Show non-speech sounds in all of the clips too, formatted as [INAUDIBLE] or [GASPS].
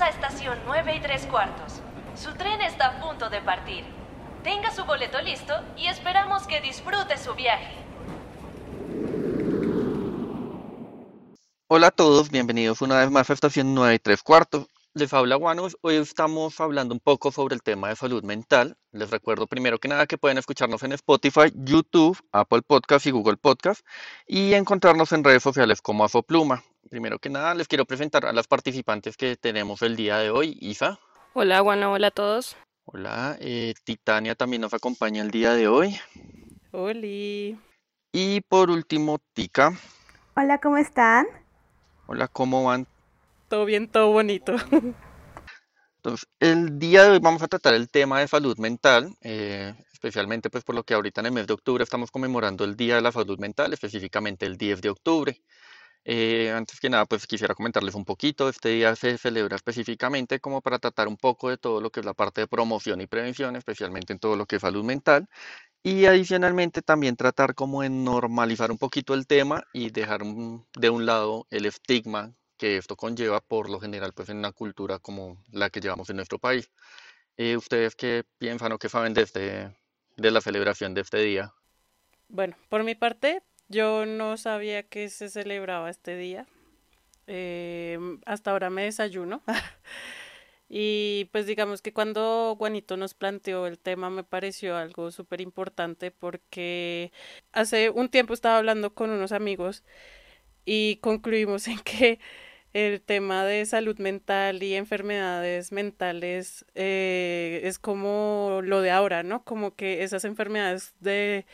A estación 9 y 3 cuartos. Su tren está a punto de partir. Tenga su boleto listo y esperamos que disfrute su viaje. Hola a todos, bienvenidos una vez más a estación 9 y 3 cuartos. Les habla Juanos. Hoy estamos hablando un poco sobre el tema de salud mental. Les recuerdo primero que nada que pueden escucharnos en Spotify, YouTube, Apple Podcast y Google Podcast y encontrarnos en redes sociales como Afopluma. Primero que nada les quiero presentar a las participantes que tenemos el día de hoy. Isa. Hola, Juana, hola a todos. Hola, eh, Titania también nos acompaña el día de hoy. Oli. Y por último, Tika. Hola, ¿cómo están? Hola, ¿cómo van? Todo bien, todo bonito. Entonces, el día de hoy vamos a tratar el tema de salud mental, eh, especialmente pues por lo que ahorita en el mes de octubre estamos conmemorando el Día de la Salud Mental, específicamente el 10 de octubre. Eh, antes que nada, pues quisiera comentarles un poquito. Este día se celebra específicamente como para tratar un poco de todo lo que es la parte de promoción y prevención, especialmente en todo lo que es salud mental. Y adicionalmente también tratar como de normalizar un poquito el tema y dejar de un lado el estigma que esto conlleva por lo general pues en una cultura como la que llevamos en nuestro país. Eh, ¿Ustedes qué piensan o qué saben de, este, de la celebración de este día? Bueno, por mi parte, yo no sabía que se celebraba este día. Em, hasta ahora me desayuno. [LAUGHS] y pues digamos que cuando Juanito nos planteó el tema me pareció algo súper importante porque hace un tiempo estaba hablando con unos amigos y concluimos [LAUGHS] en que el tema de salud mental y enfermedades mentales eh, es como lo de ahora, ¿no? Como que esas enfermedades de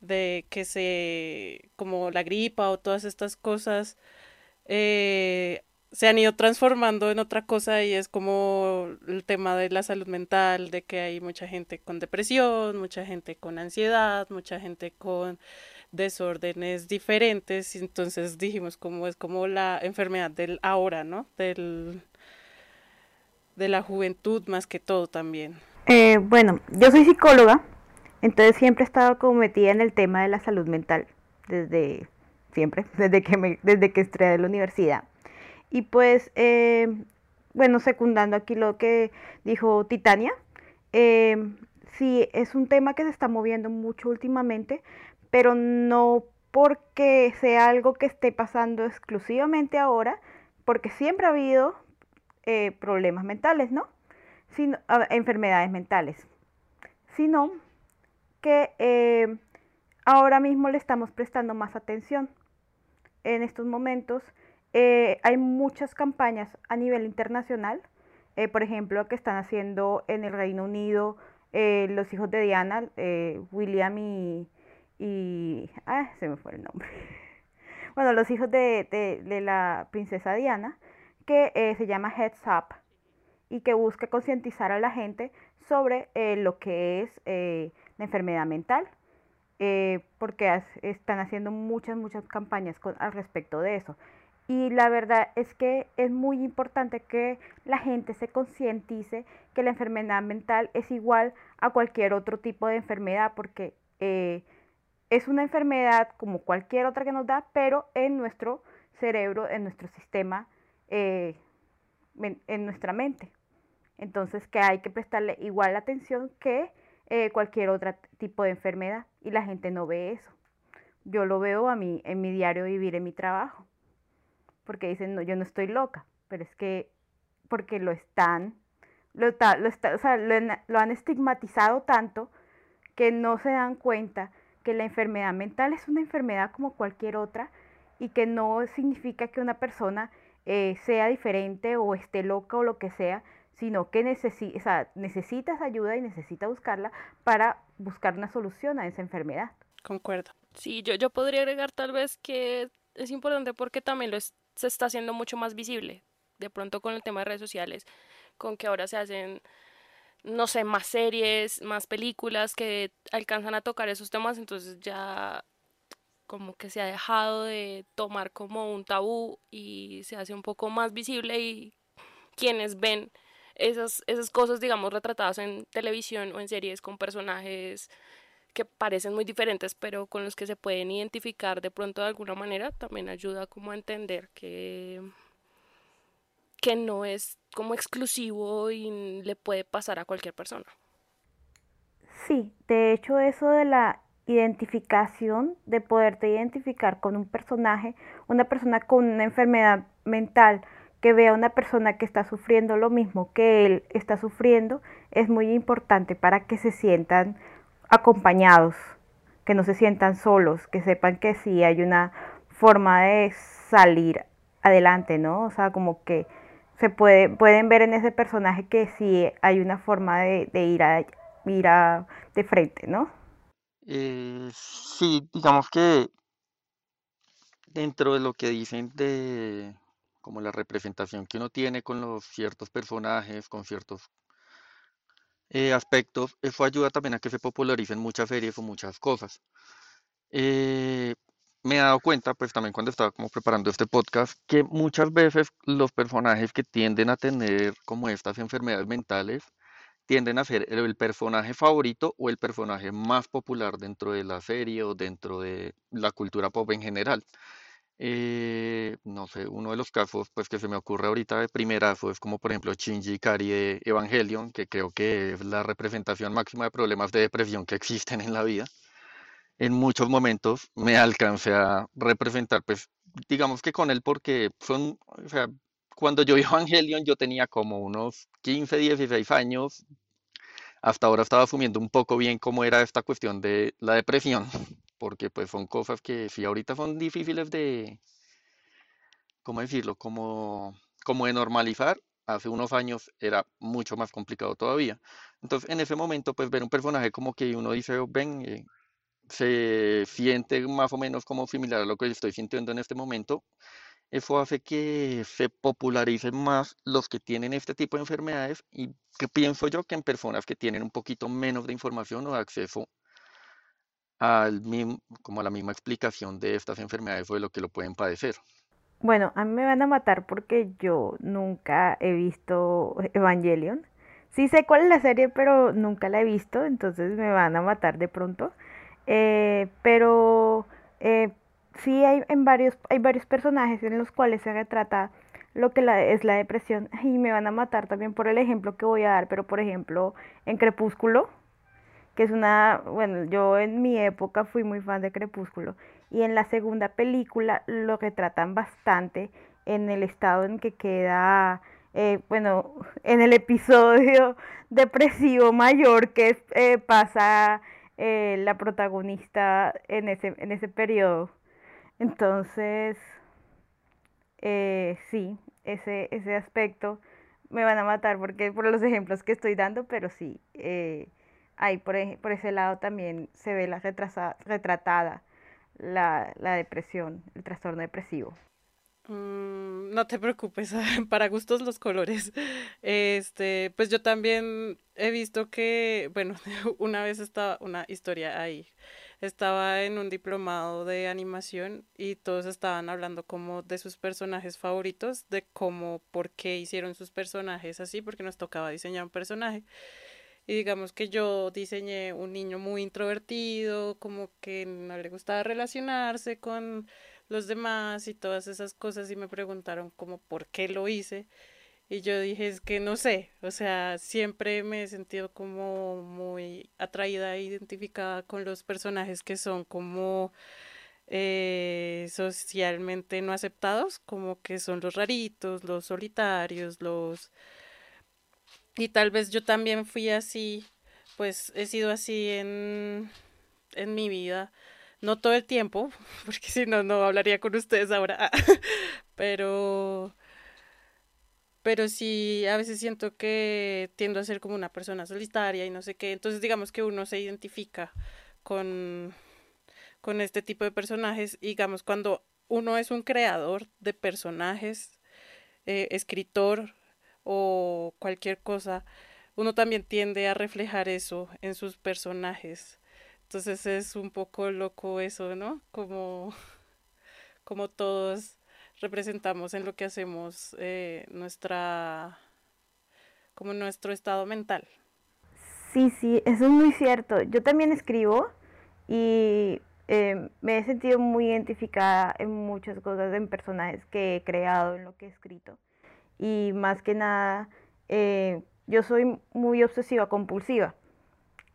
de que se, como la gripa o todas estas cosas, eh, se han ido transformando en otra cosa y es como el tema de la salud mental, de que hay mucha gente con depresión, mucha gente con ansiedad, mucha gente con desórdenes diferentes, entonces dijimos como es como la enfermedad del ahora, ¿no? Del, de la juventud más que todo también. Eh, bueno, yo soy psicóloga entonces siempre he estado como metida en el tema de la salud mental, desde siempre, [LAUGHS] desde que, me, desde que estudié de la universidad. Y pues, eh, bueno, secundando aquí lo que dijo Titania, eh, sí, es un tema que se está moviendo mucho últimamente, pero no porque sea algo que esté pasando exclusivamente ahora, porque siempre ha habido eh, problemas mentales, ¿no? Sino, enfermedades mentales, sino que eh, ahora mismo le estamos prestando más atención. En estos momentos eh, hay muchas campañas a nivel internacional, eh, por ejemplo, que están haciendo en el Reino Unido los hijos de Diana, William y, y... Ah, se me fue el nombre. [LAUGHS] Bueno, los hijos de, de la princesa Diana, que se llama Heads Up y que busca concientizar a la gente sobre lo que es la enfermedad mental, eh, porque están haciendo muchas, muchas campañas al respecto de eso. Y la verdad es que es muy importante que la gente se concientice que la enfermedad mental es igual a cualquier otro tipo de enfermedad, porque eh, es una enfermedad como cualquier otra que nos da, pero en nuestro cerebro, en nuestro sistema, eh, en nuestra mente. Entonces que hay que prestarle igual atención que eh, cualquier otro tipo de enfermedad y la gente no ve eso. Yo lo veo a mí en mi diario vivir en mi trabajo, porque dicen, no, yo no estoy loca, pero es que porque lo están, lo, lo, o sea, lo han estigmatizado tanto que no se dan cuenta que la enfermedad mental es una enfermedad como cualquier otra y que no significa que una persona eh, sea diferente o esté loca o lo que sea, sino que necesitas ayuda y necesitas buscarla para buscar una solución a esa enfermedad. Concuerdo. Sí, yo, yo podría agregar tal vez que es importante porque también se está haciendo mucho más visible, de pronto con el tema de redes sociales, con que ahora se hacen, no sé, más series, más películas que alcanzan a tocar esos temas, entonces ya como que se ha dejado de tomar como un tabú y se hace un poco más visible y quienes ven esas, esas cosas, digamos, retratadas en televisión o en series con personajes que parecen muy diferentes, pero con los que se pueden identificar de pronto de alguna manera, también ayuda como a entender que, que no es como exclusivo y le puede pasar a cualquier persona. Sí, de hecho eso de la identificación, de poderte identificar con un personaje, una persona con una enfermedad mental, que vea a una persona que está sufriendo lo mismo que él está sufriendo, es muy importante para que se sientan acompañados, que no se sientan solos, que sepan que sí hay una forma de salir adelante, ¿no? O sea, como que se puede, pueden ver en ese personaje que sí hay una forma de, ir, a, ir a, de frente, ¿no? Eh, sí, digamos que dentro de lo que dicen de como la representación que uno tiene con los ciertos personajes, con ciertos eh, aspectos, eso ayuda también a que se popularicen muchas series o muchas cosas. Eh, me he dado cuenta, pues también cuando estaba como preparando este podcast, que muchas veces los personajes que tienden a tener como estas enfermedades mentales tienden a ser el, personaje favorito o el personaje más popular dentro de la serie o dentro de la cultura pop en general. Eh, no sé, uno de los casos pues que se me ocurre ahorita de primerazo es como por ejemplo Shinji Ikari de Evangelion, que creo que es la representación máxima de problemas de depresión que existen en la vida. En muchos momentos me alcancé a representar, pues digamos que con él porque son, o sea, cuando yo vi Evangelion yo tenía como unos 15, 16 años. Hasta ahora estaba asumiendo un poco bien cómo era esta cuestión de la depresión, [LAUGHS] porque pues son cosas que sí ahorita son difíciles de, ¿cómo decirlo? Como, como de normalizar. Hace unos años era mucho más complicado todavía. Entonces, en ese momento, pues ver un personaje como que uno dice, oh, ven, eh, se siente más o menos como similar a lo que estoy sintiendo en este momento, eso hace que se popularicen más los que tienen este tipo de enfermedades y que pienso yo que en personas que tienen un poquito menos de información o de acceso al mismo, como a la misma explicación de estas enfermedades o de lo que lo pueden padecer. Bueno, a mí me van a matar porque yo nunca he visto Evangelion. Sí sé cuál es la serie, pero nunca la he visto, entonces me van a matar de pronto. Eh, pero eh, sí hay, en varios, hay varios personajes en los cuales se retrata lo que es la depresión [LAUGHS] y me van a matar también por el ejemplo que voy a dar, pero por ejemplo en Crepúsculo, que es una, bueno, yo en mi época fui muy fan de Crepúsculo y en la segunda película lo retratan bastante en el estado en que queda, eh, bueno, [LAUGHS] en el episodio depresivo mayor que eh, pasa eh, la protagonista en ese, en ese periodo. Entonces, eh, sí, ese, ese aspecto me van a matar porque por los ejemplos que estoy dando, pero sí, eh, ahí por, por ese lado también se ve la retratada la, la depresión, el trastorno depresivo. Mm, no te preocupes, [LAUGHS] para gustos los colores. [LAUGHS] Este, pues yo también he visto que, bueno, [LAUGHS] una vez estaba una historia ahí. Estaba en un diplomado de animación y todos estaban hablando como de sus personajes favoritos, de cómo, por qué hicieron sus personajes así, porque nos tocaba diseñar un personaje. Y digamos que yo diseñé un niño muy introvertido, como que no le gustaba relacionarse con los demás y todas esas cosas y me preguntaron como por qué lo hice. Y yo dije, es que no sé, o sea, siempre me he sentido como muy atraída e identificada con los personajes que son como eh, socialmente no aceptados, como que son los raritos, los solitarios, los... Y tal vez yo también fui así, pues he sido así en, en mi vida no todo el tiempo, [LAUGHS] porque si no, no hablaría con ustedes ahora. [LAUGHS] pero, pero sí, a veces siento que tiendo a ser como una persona solitaria y no sé qué. Entonces, digamos que uno se identifica con, con este tipo de personajes. digamos, cuando uno es un creador de personajes, eh, escritor o cualquier cosa, uno también tiende a reflejar eso en sus personajes. Entonces es un poco loco eso, ¿no? Como, [LAUGHS] como todos representamos en lo que hacemos eh, nuestra, como nuestro estado mental. Sí, sí, eso es muy cierto. Yo también escribo y eh, me he sentido muy identificada en muchas cosas, en personajes que he creado, en lo que he escrito. y más que nada eh, yo soy muy obsesiva compulsiva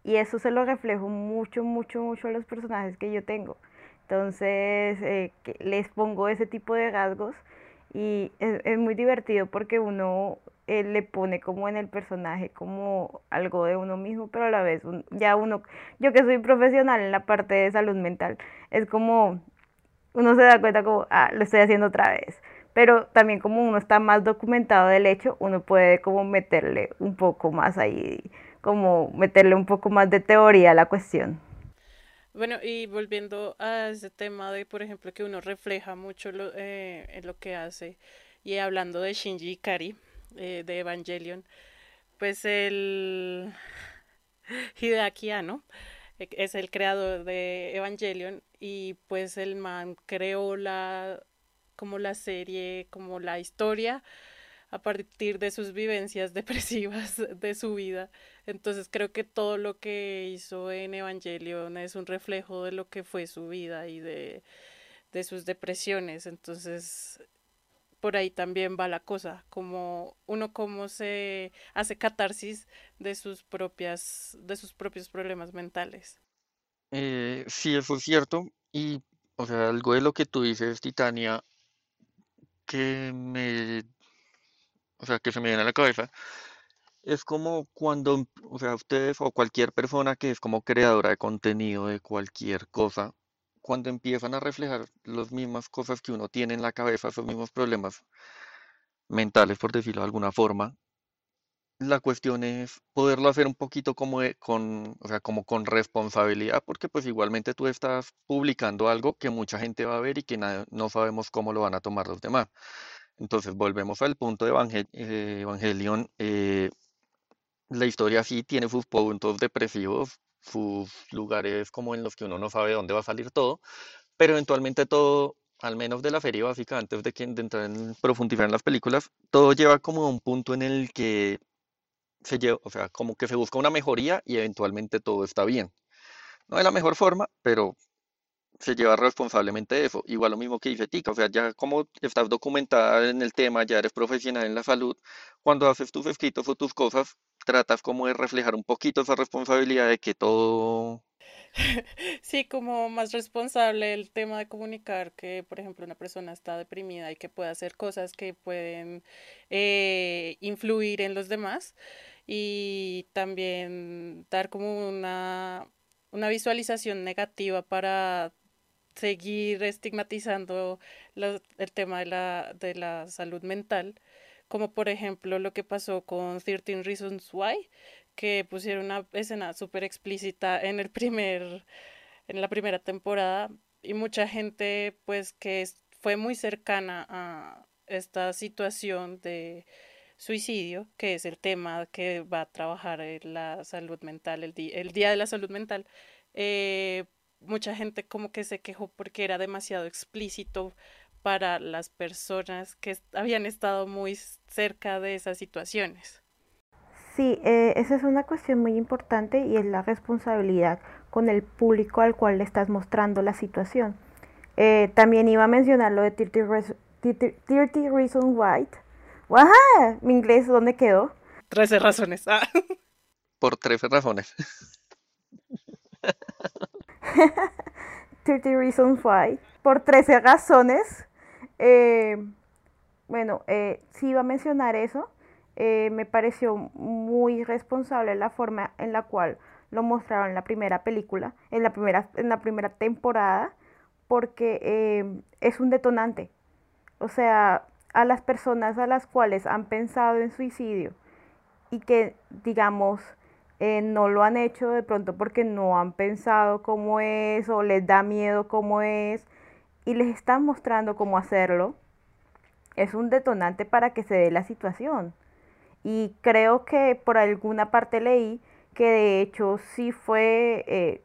y eso se lo reflejo mucho, mucho, mucho a los personajes que yo tengo. Entonces eh, les pongo ese tipo de rasgos y es, muy divertido porque uno eh, le pone como en el personaje como algo de uno mismo, pero a la vez ya uno, yo que soy profesional en la parte de salud mental, es como uno se da cuenta como, ah, lo estoy haciendo otra vez. Pero también como uno está más documentado del hecho, uno puede como meterle un poco más ahí, como meterle un poco más de teoría a la cuestión. Bueno, y volviendo a ese tema de, por ejemplo, que uno refleja mucho lo, eh, en lo que hace, y hablando de Shinji Ikari, eh, de Evangelion, pues el [LAUGHS] Hideaki Anno e, es el creador de Evangelion y pues el man creó la como la serie, como la historia a partir de sus vivencias [LAUGHS] depresivas de su vida. Entonces creo que todo lo que hizo en Evangelion es un reflejo de lo que fue su vida y de, de sus depresiones. Entonces por ahí también va la cosa, como uno cómo se hace catarsis de sus propias, de sus propios problemas mentales. Eh, sí, eso es cierto. Y, o sea, algo de lo que tú dices, Titania, que me, o sea, que se me viene a la cabeza, es como cuando, o sea, ustedes o cualquier persona que es como creadora de contenido de cualquier cosa, cuando empiezan a reflejar las mismas cosas que uno tiene en la cabeza, esos mismos problemas mentales, por decirlo de alguna forma, la cuestión es poderlo hacer un poquito como con, o sea, como con responsabilidad, porque pues igualmente tú estás publicando algo que mucha gente va a ver y que no sabemos cómo lo van a tomar los demás. Entonces volvemos al punto de eh, Evangelion. Eh, la historia sí tiene sus puntos depresivos, sus lugares como en los que uno no sabe dónde va a salir todo, pero eventualmente todo, al menos de la serie básica, antes de, que, de entrar en profundizar en las películas, todo lleva como a un punto en el que se lleva, o sea, como que se busca una mejoría y eventualmente todo está bien. No de la mejor forma, pero se lleva responsablemente eso. Igual lo mismo que dice Tica, o sea, ya como estás documentada en el tema, ya eres profesional en la salud, cuando haces tus escritos o tus cosas, tratas como de reflejar un poquito esa responsabilidad de que todo... [LAUGHS] Sí, como más responsable el tema de comunicar que, por ejemplo, una persona está deprimida y que puede hacer cosas que pueden eh, influir en los demás y también dar como una, una visualización negativa para seguir estigmatizando el tema de la, de la salud mental, como por ejemplo lo que pasó con 13 Reasons Why, que pusieron una escena súper explícita en el primer, en la primera temporada, y mucha gente pues que fue muy cercana a esta situación de suicidio, que es el tema que va a trabajar en la salud mental, el, el Día de la Salud Mental, eh, mucha gente como que se quejó porque era demasiado explícito para las personas que habían estado muy cerca de esas situaciones. Sí, eh, esa es una cuestión muy importante y es la responsabilidad con el público al cual le estás mostrando la situación. Eh, también iba a mencionar lo de 30, Reasons Why. ¡Wajá! ¿Mi inglés dónde quedó? 13 razones. Ah. Por 13 razones. [LAUGHS] [LAUGHS] 30 Reasons Why. Por 13 razones. Eh, bueno, eh, sí iba a mencionar eso. Eh, me pareció muy responsable la forma en la cual lo mostraron en la primera película, en la primera, en la primera temporada, porque es un detonante. O sea, a las personas a las cuales han pensado en suicidio y que, digamos, eh, no lo han hecho de pronto porque no han pensado cómo es o les da miedo cómo es y les están mostrando cómo hacerlo, es un detonante para que se dé la situación. Y creo que por alguna parte leí que de hecho sí fue eh,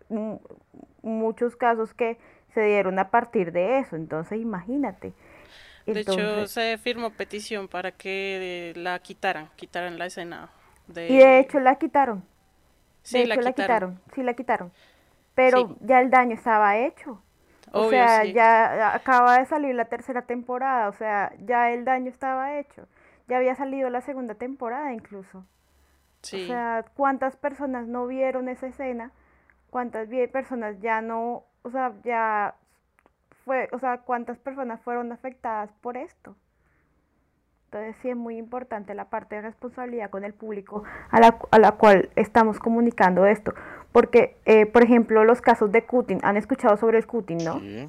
muchos casos que se dieron a partir de eso. Entonces imagínate. De hecho se firmó petición para que la quitaran, quitaran la escena. De... Y de hecho la quitaron. Sí, la, quitaron. Sí, la quitaron. Pero ya el daño estaba hecho. o sea, ya acaba de salir la tercera temporada, o sea, ya el daño estaba hecho. ya había salido la segunda temporada incluso. Sí. O sea, ¿cuántas personas no vieron esa escena? ¿Cuántas personas ya no, o sea, ya fue, o sea, cuántas personas fueron afectadas por esto? Entonces sí es muy importante la parte de responsabilidad con el público a la, a la cual estamos comunicando esto. Porque, eh, por ejemplo, los casos de cutting, ¿han escuchado sobre el cutting, no? Sí.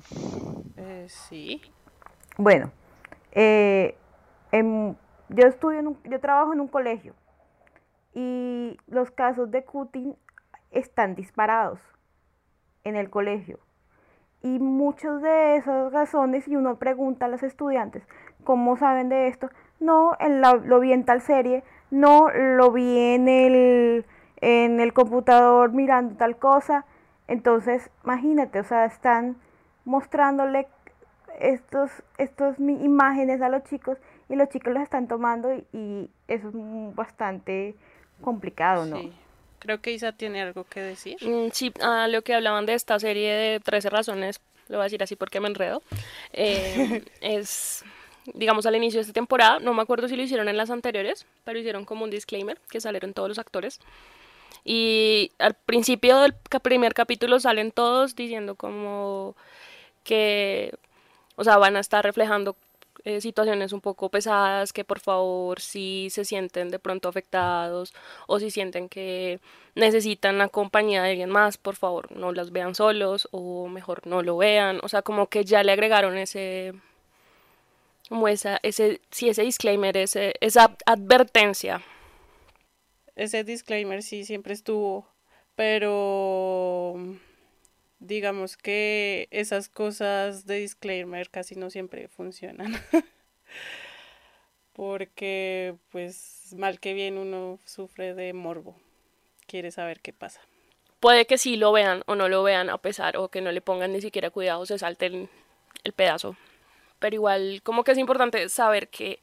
Eh, sí. Bueno, eh, yo estudio en un- yo trabajo en un colegio y los casos de cutting están disparados en el colegio. Y muchas de esas razones, y uno pregunta a los estudiantes, ¿cómo saben de esto? No, en la- lo vi en tal serie, no, lo vi en el, en el computador mirando tal cosa. Entonces, imagínate, o sea, están mostrándole estos, estos imágenes a los chicos y los chicos los están tomando y, y eso es bastante complicado, ¿no? Sí. Creo que Isa tiene algo que decir. Mm, Sí, a lo que hablaban de esta serie de 13 razones, lo voy a decir así porque me enredo, eh, [LAUGHS] es, digamos, al inicio de esta temporada, no me acuerdo si lo hicieron en las anteriores, pero hicieron como un disclaimer que salieron todos los actores. Y al principio del primer capítulo salen todos diciendo como que, o sea, van a estar reflejando eh, situaciones un poco pesadas, que por favor si se sienten de pronto afectados o si sienten que necesitan la compañía de alguien más, por favor no las vean solos o mejor no lo vean, o sea, como que ya le agregaron ese como esa ese sí ese disclaimer, ese esa advertencia. Ese disclaimer sí siempre estuvo, pero digamos que esas cosas de disclaimer casi no siempre funcionan. [LAUGHS] Porque pues mal que bien uno sufre de morbo. Quiere saber qué pasa. Puede que sí lo vean o no lo vean a pesar o que no le pongan ni siquiera cuidado, se salten el pedazo. Pero igual como que es importante saber que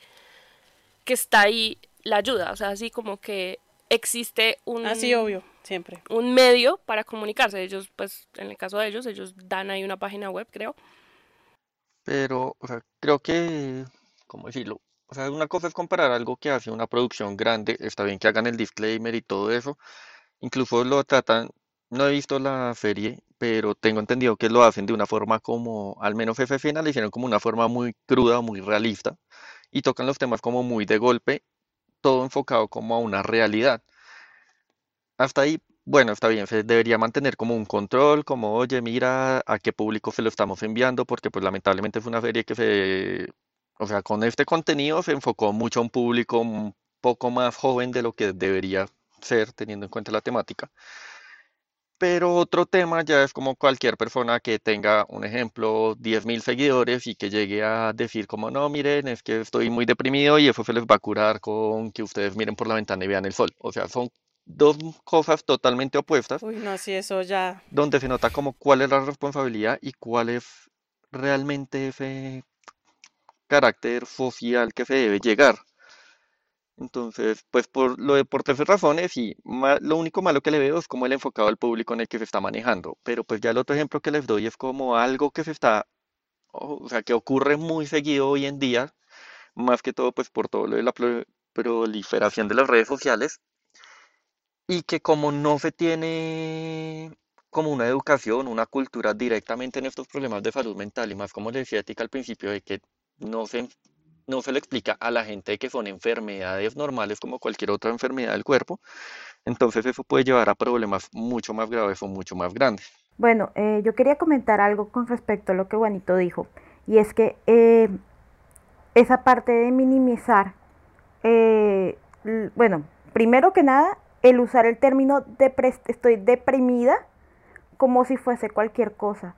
que está ahí la ayuda, o sea, así como que existe un Así obvio, siempre. un medio para comunicarse. Ellos, pues, en el caso de ellos, ellos dan ahí una página web, creo. Pero, o sea, creo que, ¿cómo decirlo? O sea, una cosa es comparar algo que hace una producción grande, está bien que hagan el disclaimer y todo eso, incluso lo tratan, no he visto la serie, pero tengo entendido que lo hacen de una forma como, al menos escena la hicieron como una forma muy cruda, muy realista, y tocan los temas como muy de golpe, todo enfocado como a una realidad. Hasta ahí, bueno, está bien, se debería mantener como un control, como, oye, mira a qué público se lo estamos enviando, porque pues lamentablemente fue una serie que se, o sea, con este contenido se enfocó mucho a un público un poco más joven de lo que debería ser, teniendo en cuenta la temática. Pero otro tema ya es como cualquier persona que tenga, un ejemplo, 10.000 seguidores y que llegue a decir como, no, miren, es que estoy muy deprimido y eso se les va a curar con que ustedes miren por la ventana y vean el sol. O sea, son dos cosas totalmente opuestas Uy, no, si eso ya. donde se nota como cuál es la responsabilidad y cuál es realmente ese carácter social que se debe llegar. Entonces, pues por lo de por tres razones y lo único malo que le veo es como el enfocado al público en el que se está manejando. Pero pues ya el otro ejemplo que les doy es como algo que se está, o sea, que ocurre muy seguido hoy en día, más que todo pues por todo lo de la pro- proliferación de las redes sociales y que como no se tiene como una educación, una cultura directamente en estos problemas de salud mental y más como le decía Tika al principio de que no se, no se le explica a la gente que son enfermedades normales como cualquier otra enfermedad del cuerpo, entonces eso puede llevar a problemas mucho más graves o mucho más grandes. Bueno, eh, yo quería comentar algo con respecto a lo que Juanito dijo, y es que eh, esa parte de minimizar, eh, bueno, primero que nada, el usar el término depres- estoy deprimida como si fuese cualquier cosa,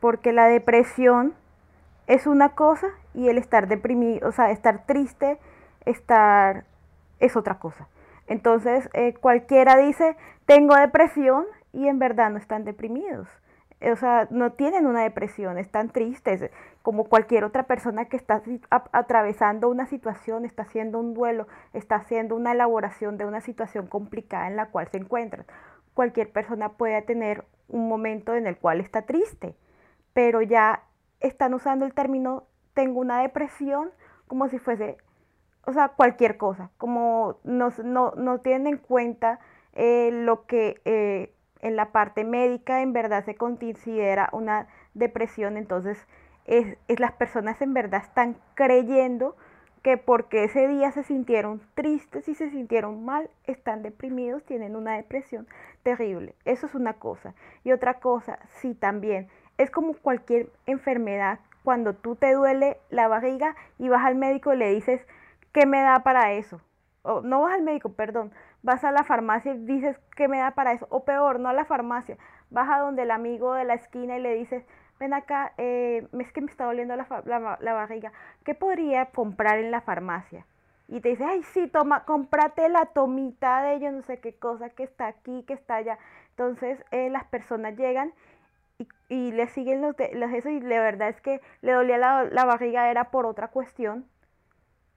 porque la depresión es una cosa y el estar deprimido, o sea, estar triste, estar es otra cosa. Entonces, eh, cualquiera dice, tengo depresión y en verdad no están deprimidos. O sea, no tienen una depresión, están tristes, como cualquier otra persona que está atravesando una situación, está haciendo un duelo, está haciendo una elaboración de una situación complicada en la cual se encuentran. Cualquier persona puede tener un momento en el cual está triste, pero ya están usando el término tengo una depresión como si fuese o sea, cualquier cosa, como no, no, no tienen en cuenta eh, lo que eh, en la parte médica en verdad se considera una depresión, entonces es, es, las personas en verdad están creyendo que porque ese día se sintieron tristes y se sintieron mal, están deprimidos, tienen una depresión terrible. Eso es una cosa. Y otra cosa, sí, también, es como cualquier enfermedad, cuando tú te duele la barriga y vas al médico y le dices, ¿qué me da para eso? O, no vas al médico, perdón, vas a la farmacia y dices, ¿qué me da para eso? O peor, no a la farmacia, vas a donde el amigo de la esquina y le dices, ven acá, eh, es que me está doliendo la, la, la, barriga, ¿qué podría comprar en la farmacia? Y te dice, ay, sí, toma, cómprate la tomita de yo no sé qué cosa que está aquí, que está allá. Entonces eh, las personas llegan y, le siguen los, de, eso y la verdad es que le dolía la, barriga era por otra cuestión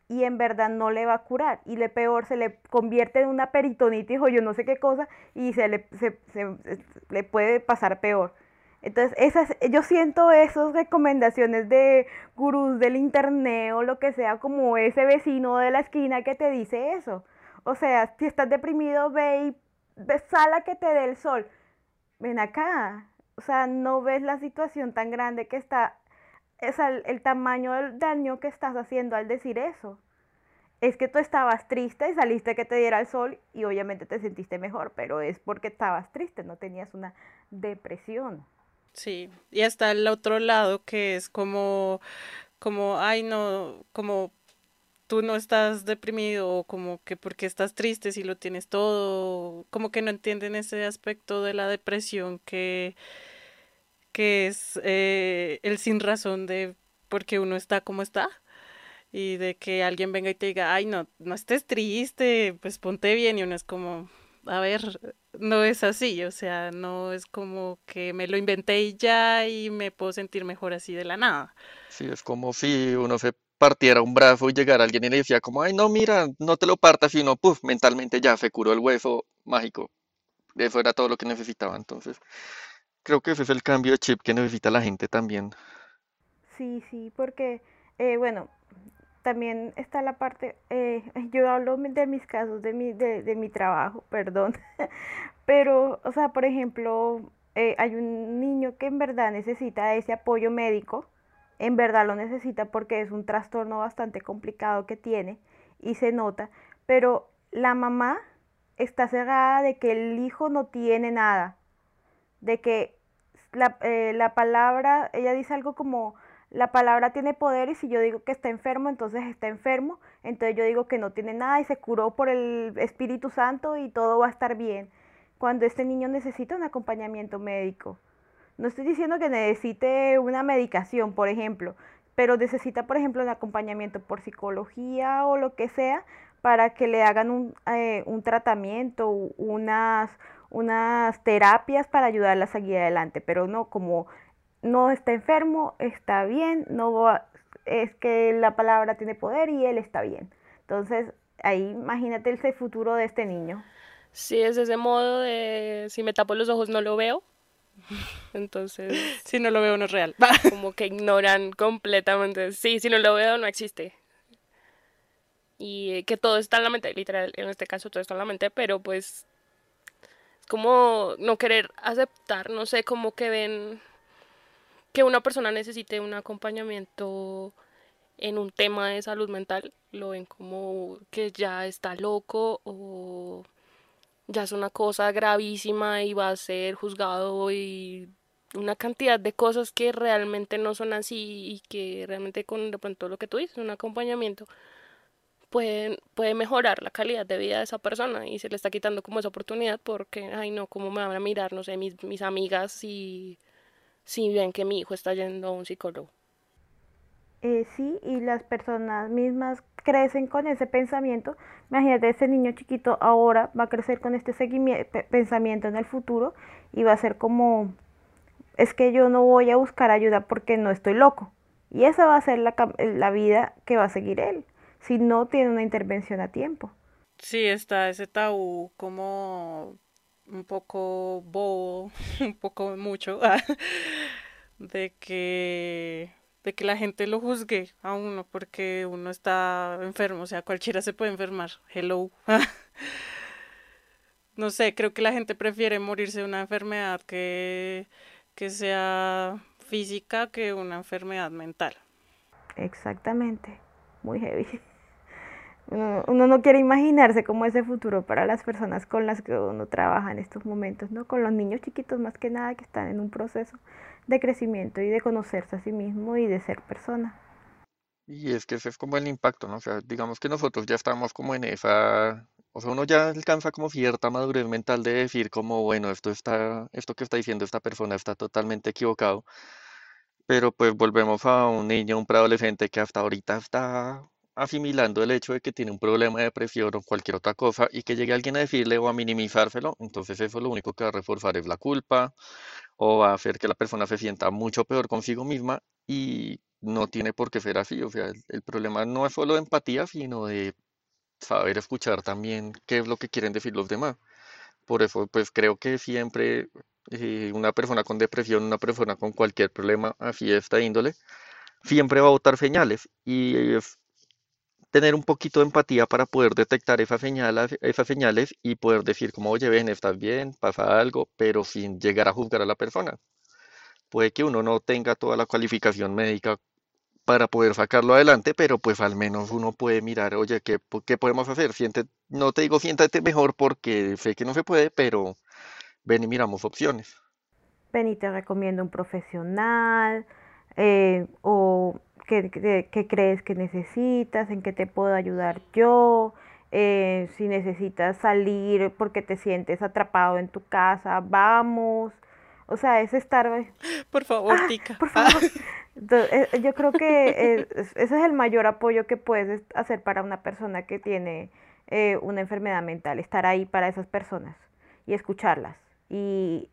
y en verdad no le va a curar. Y le peor, se le convierte en una peritonitis o yo no sé qué cosa y se le, se, le puede pasar peor. Entonces, esas, yo siento esas recomendaciones de gurús del internet o lo que sea, como ese vecino de la esquina que te dice eso. O sea, si estás deprimido, ve y ve, sal a que te dé el sol. Ven acá. O sea, no ves la situación tan grande que está, es el, el tamaño del daño que estás haciendo al decir eso. Es que tú estabas triste y saliste que te diera el sol y obviamente te sentiste mejor, pero es porque estabas triste, no tenías una depresión. Sí, y hasta el otro lado que es como, como, ay no, como tú no estás deprimido o como que porque estás triste si lo tienes todo, como que no entienden ese aspecto de la depresión que, que es eh, el sin razón de por qué uno está como está y de que alguien venga y te diga, ay no, no estés triste, pues ponte bien y uno es como, a ver, no es así, o sea, no es como que me lo inventé y ya y me puedo sentir mejor así de la nada. Sí, es como si uno se partiera un brazo y llegara alguien y le decía como, ay, no, mira, no te lo partas, sino, puff, mentalmente ya se curó el hueso mágico. Eso era todo lo que necesitaba, entonces creo que ese es el cambio de chip que necesita la gente también. Sí, sí, porque, eh, bueno, también está la parte, eh, [LAUGHS] yo hablo de mis casos, de mi, de, de mi trabajo, [LAUGHS] perdón, pero, o sea, por ejemplo, eh, hay un niño que en verdad necesita ese apoyo médico, en verdad lo necesita porque es un trastorno bastante complicado que tiene y se nota, pero la mamá está cerrada de que el hijo no tiene nada, de que la, eh, la palabra, ella dice algo como, la palabra tiene poder y si yo digo que está enfermo, entonces está enfermo. Entonces yo digo que no tiene nada y se curó por el Espíritu Santo y todo va a estar bien. Cuando este niño necesita un acompañamiento médico. No estoy diciendo que necesite una medicación, por ejemplo, pero necesita, por ejemplo, un acompañamiento por psicología o lo que sea para que le hagan un, eh, un tratamiento, unas, unas terapias para ayudarla a seguir adelante, pero no como no está enfermo, está bien, no es que la palabra tiene poder y él está bien. Entonces, ahí imagínate ese futuro de este niño. Sí, es ese modo de si me tapo los ojos no lo veo. Entonces, [LAUGHS] si no lo veo no es real. [LAUGHS] como que ignoran completamente. Sí, si no lo veo no existe. Y que todo está en la mente, literal, en este caso todo está en la mente, pero pues es como no querer aceptar, no sé, como que ven que una persona necesite un acompañamiento en un tema de salud mental, lo ven como que ya está loco o ya es una cosa gravísima y va a ser juzgado y una cantidad de cosas que realmente no son así y que realmente con de pronto lo que tú dices, un acompañamiento puede, puede mejorar la calidad de vida de esa persona y se le está quitando como esa oportunidad porque, ay no, ¿cómo me van a mirar, no sé, mis, mis amigas y si ven que mi hijo está yendo a un psicólogo. Eh, sí, y las personas mismas crecen con ese pensamiento. Imagínate, ese niño chiquito ahora va a crecer con este pensamiento en el futuro y va a ser como, es que yo no voy a buscar ayuda porque no estoy loco. Y esa va a ser la, la vida que va a seguir él, si no tiene una intervención a tiempo. Sí, está ese tabú como un poco bobo, [LAUGHS] un poco mucho, [LAUGHS] de que de que la gente lo juzgue a uno porque uno está enfermo, o sea, cualquiera se puede enfermar. Hello. [LAUGHS] no sé, creo que la gente prefiere morirse de una enfermedad que, que sea física que una enfermedad mental. Exactamente, muy heavy. [LAUGHS] Uno, no quiere imaginarse cómo ese futuro para las personas con las que uno trabaja en estos momentos, ¿no? Con los niños chiquitos más que nada que están en un proceso de crecimiento y de conocerse a sí mismo y de ser persona. Y es que ese es como el impacto, ¿no? O sea, digamos que nosotros ya estamos como en esa, o sea, uno ya alcanza como cierta madurez mental de decir como, bueno, esto está, esto que está diciendo esta persona está totalmente equivocado, pero pues volvemos a un niño, un preadolescente que hasta ahorita está asimilando el hecho de que tiene un problema de depresión o cualquier otra cosa y que llegue alguien a decirle o a minimizárselo, entonces eso lo único que va a reforzar es la culpa o va a hacer que la persona se sienta mucho peor consigo misma y no tiene por qué ser así. O sea, el, problema no es solo de empatía, sino de saber escuchar también qué es lo que quieren decir los demás. Por eso, pues creo que siempre eh, una persona con depresión, una persona con cualquier problema así de esta índole, siempre va a botar señales y es tener un poquito de empatía para poder detectar esas señales, esas señales y poder decir como, oye, ven, estás bien, pasa algo, pero sin llegar a juzgar a la persona. Puede que uno no tenga toda la cualificación médica para poder sacarlo adelante, pero pues al menos uno puede mirar, oye, ¿qué, qué podemos hacer? Siente, no te digo siéntate mejor porque sé que no se puede, pero ven y miramos opciones. Ven y te recomiendo un profesional eh, o qué, crees que necesitas, en qué te puedo ayudar yo, eh, si necesitas salir porque te sientes atrapado en tu casa, vamos. O sea, es estar... Por favor, ah, Tica. Por favor. [LAUGHS] Eh, yo creo que ese es el mayor apoyo que puedes hacer para una persona que tiene eh, una enfermedad mental, estar ahí para esas personas y escucharlas. Y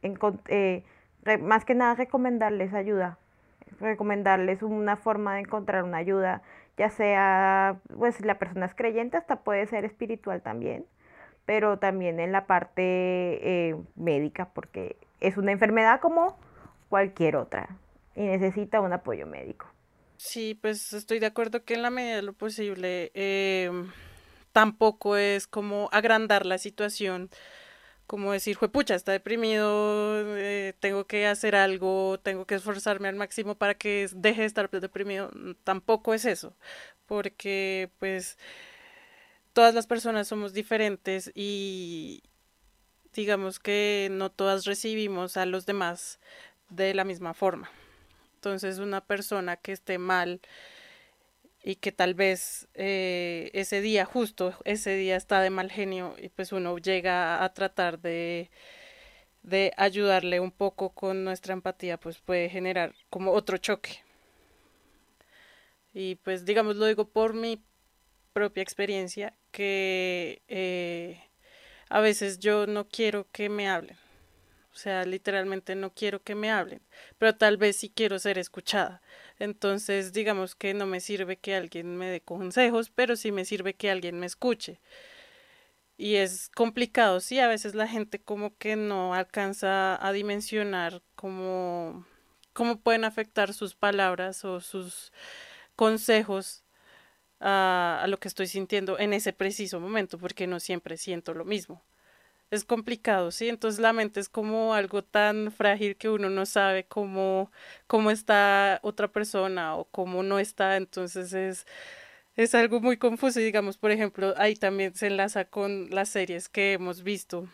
más que nada recomendarles ayuda, recomendarles una forma de encontrar una ayuda, ya sea, pues la persona es creyente, hasta puede ser espiritual también, pero también en la parte eh, médica, porque es una enfermedad como cualquier otra y necesita un apoyo médico. Sí, pues estoy de acuerdo que en la medida de lo posible em, tampoco es como agrandar la situación como decir, pucha, está deprimido, eh, tengo que hacer algo, tengo que esforzarme al máximo para que deje de estar deprimido. Tampoco es eso, porque pues todas las personas somos diferentes y digamos que no todas recibimos a los demás de la misma forma. Entonces una persona que esté mal y que tal vez eh, ese día, justo ese día está de mal genio y pues uno llega a tratar de, de ayudarle un poco con nuestra empatía, pues puede generar como otro choque. Y pues digamos, lo digo por mi propia experiencia, que eh, a veces yo no quiero que me hablen. O sea, literalmente no quiero que me hablen, pero tal vez sí quiero ser escuchada. Entonces, digamos que no me sirve que alguien me dé consejos, pero sí me sirve que alguien me escuche. Y es complicado, sí, a veces la gente como que no alcanza a dimensionar cómo, cómo pueden afectar sus palabras o sus consejos a, a lo que estoy sintiendo en ese preciso momento, porque no siempre siento lo mismo es complicado, ¿sí? Entonces la mente es como algo tan frágil que uno no sabe cómo, cómo está otra persona o cómo no está, entonces es, es algo muy confuso y digamos, por ejemplo, ahí también se enlaza con las series que hemos visto.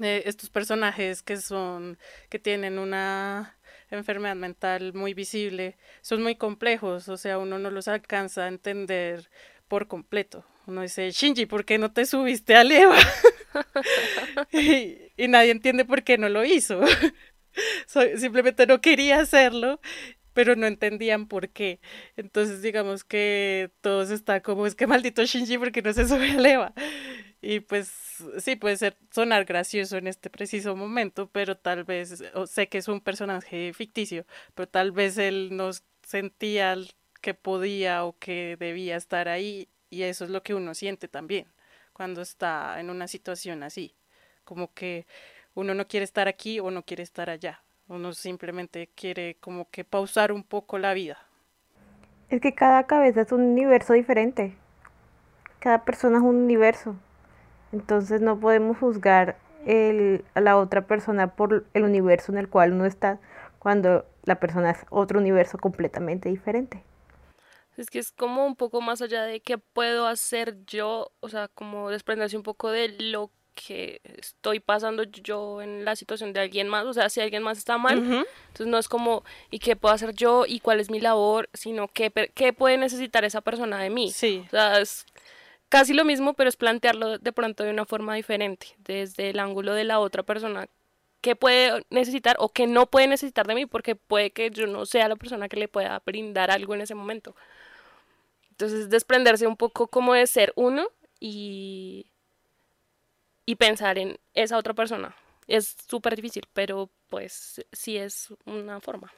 Eh, estos personajes que son, que tienen una enfermedad mental muy visible, son muy complejos, o sea, uno no los alcanza a entender por completo. Uno dice, Shinji, ¿por qué no te subiste a Eva? [LAUGHS] [LAUGHS] y, nadie entiende por qué no lo hizo. [LAUGHS] simplemente no quería hacerlo, pero no entendían por qué. Entonces, digamos que todos están como, es que maldito Shinji, porque no se [LAUGHS] sube a Eva. Y pues sí, puede ser sonar gracioso en este preciso momento, pero tal vez, sé que es un personaje ficticio, pero tal vez él no sentía que podía o que debía estar ahí y eso es lo que uno siente también cuando está en una situación así, como que uno no quiere estar aquí o no quiere estar allá, uno simplemente quiere como que pausar un poco la vida, Es que cada cabeza es un universo diferente. Cada persona es un universo. Entonces no podemos juzgar el, a la otra persona por el universo en el cual uno está cuando la persona es otro universo completamente diferente. Es que es como un poco más allá de qué puedo hacer yo, o sea, como desprenderse un poco de lo que estoy pasando yo en la situación de alguien más, o sea, si alguien más está mal, entonces no es como, ¿y qué puedo hacer yo? ¿Y cuál es mi labor? Sino, ¿qué, qué puede necesitar esa persona de mí? Sí. O sea, es casi lo mismo, pero es plantearlo de pronto de una forma diferente, desde el ángulo de la otra persona, qué puede necesitar o qué no puede necesitar de mí, porque puede que yo no sea la persona que le pueda brindar algo en ese momento. Entonces, desprenderse un poco como de ser uno y y pensar en esa otra persona. Es súper difícil, pero pues sí es una forma.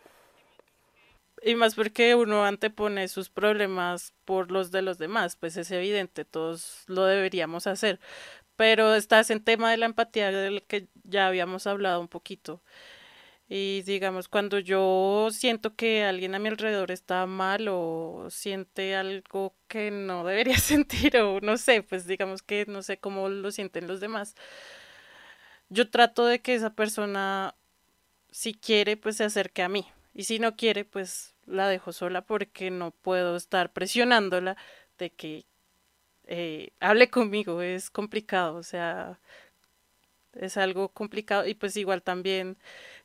Y más porque uno antepone sus problemas por los de los demás, pues es evidente, todos lo deberíamos hacer. Pero estás en tema de la empatía del que ya habíamos hablado un poquito. Y digamos, cuando yo siento que alguien a mi alrededor está mal o siente algo que no debería [LAUGHS] sentir o no sé, pues digamos que no sé cómo lo sienten los demás, yo trato de que esa persona, si quiere, pues se acerque a mí. Y si no quiere, pues la dejo sola porque no puedo estar presionándola de que eh, hable conmigo. Es complicado, o sea, es algo complicado y pues igual también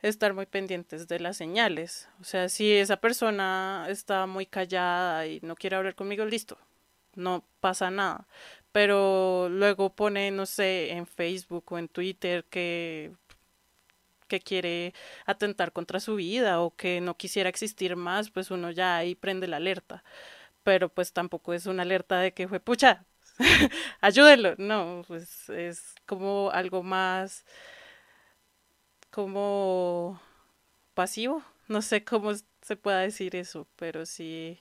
estar muy pendientes de las señales. O sea, si esa persona está muy callada y no quiere hablar conmigo, listo, no pasa nada. Pero luego pone, no sé, en Facebook o en Twitter que que quiere atentar contra su vida o que no quisiera existir más, pues uno ya ahí prende la alerta. Pero pues tampoco es una alerta de que fue, pucha, [LAUGHS] ayúdenlo. No, pues es como algo más como pasivo. No sé cómo se pueda decir eso, pero sí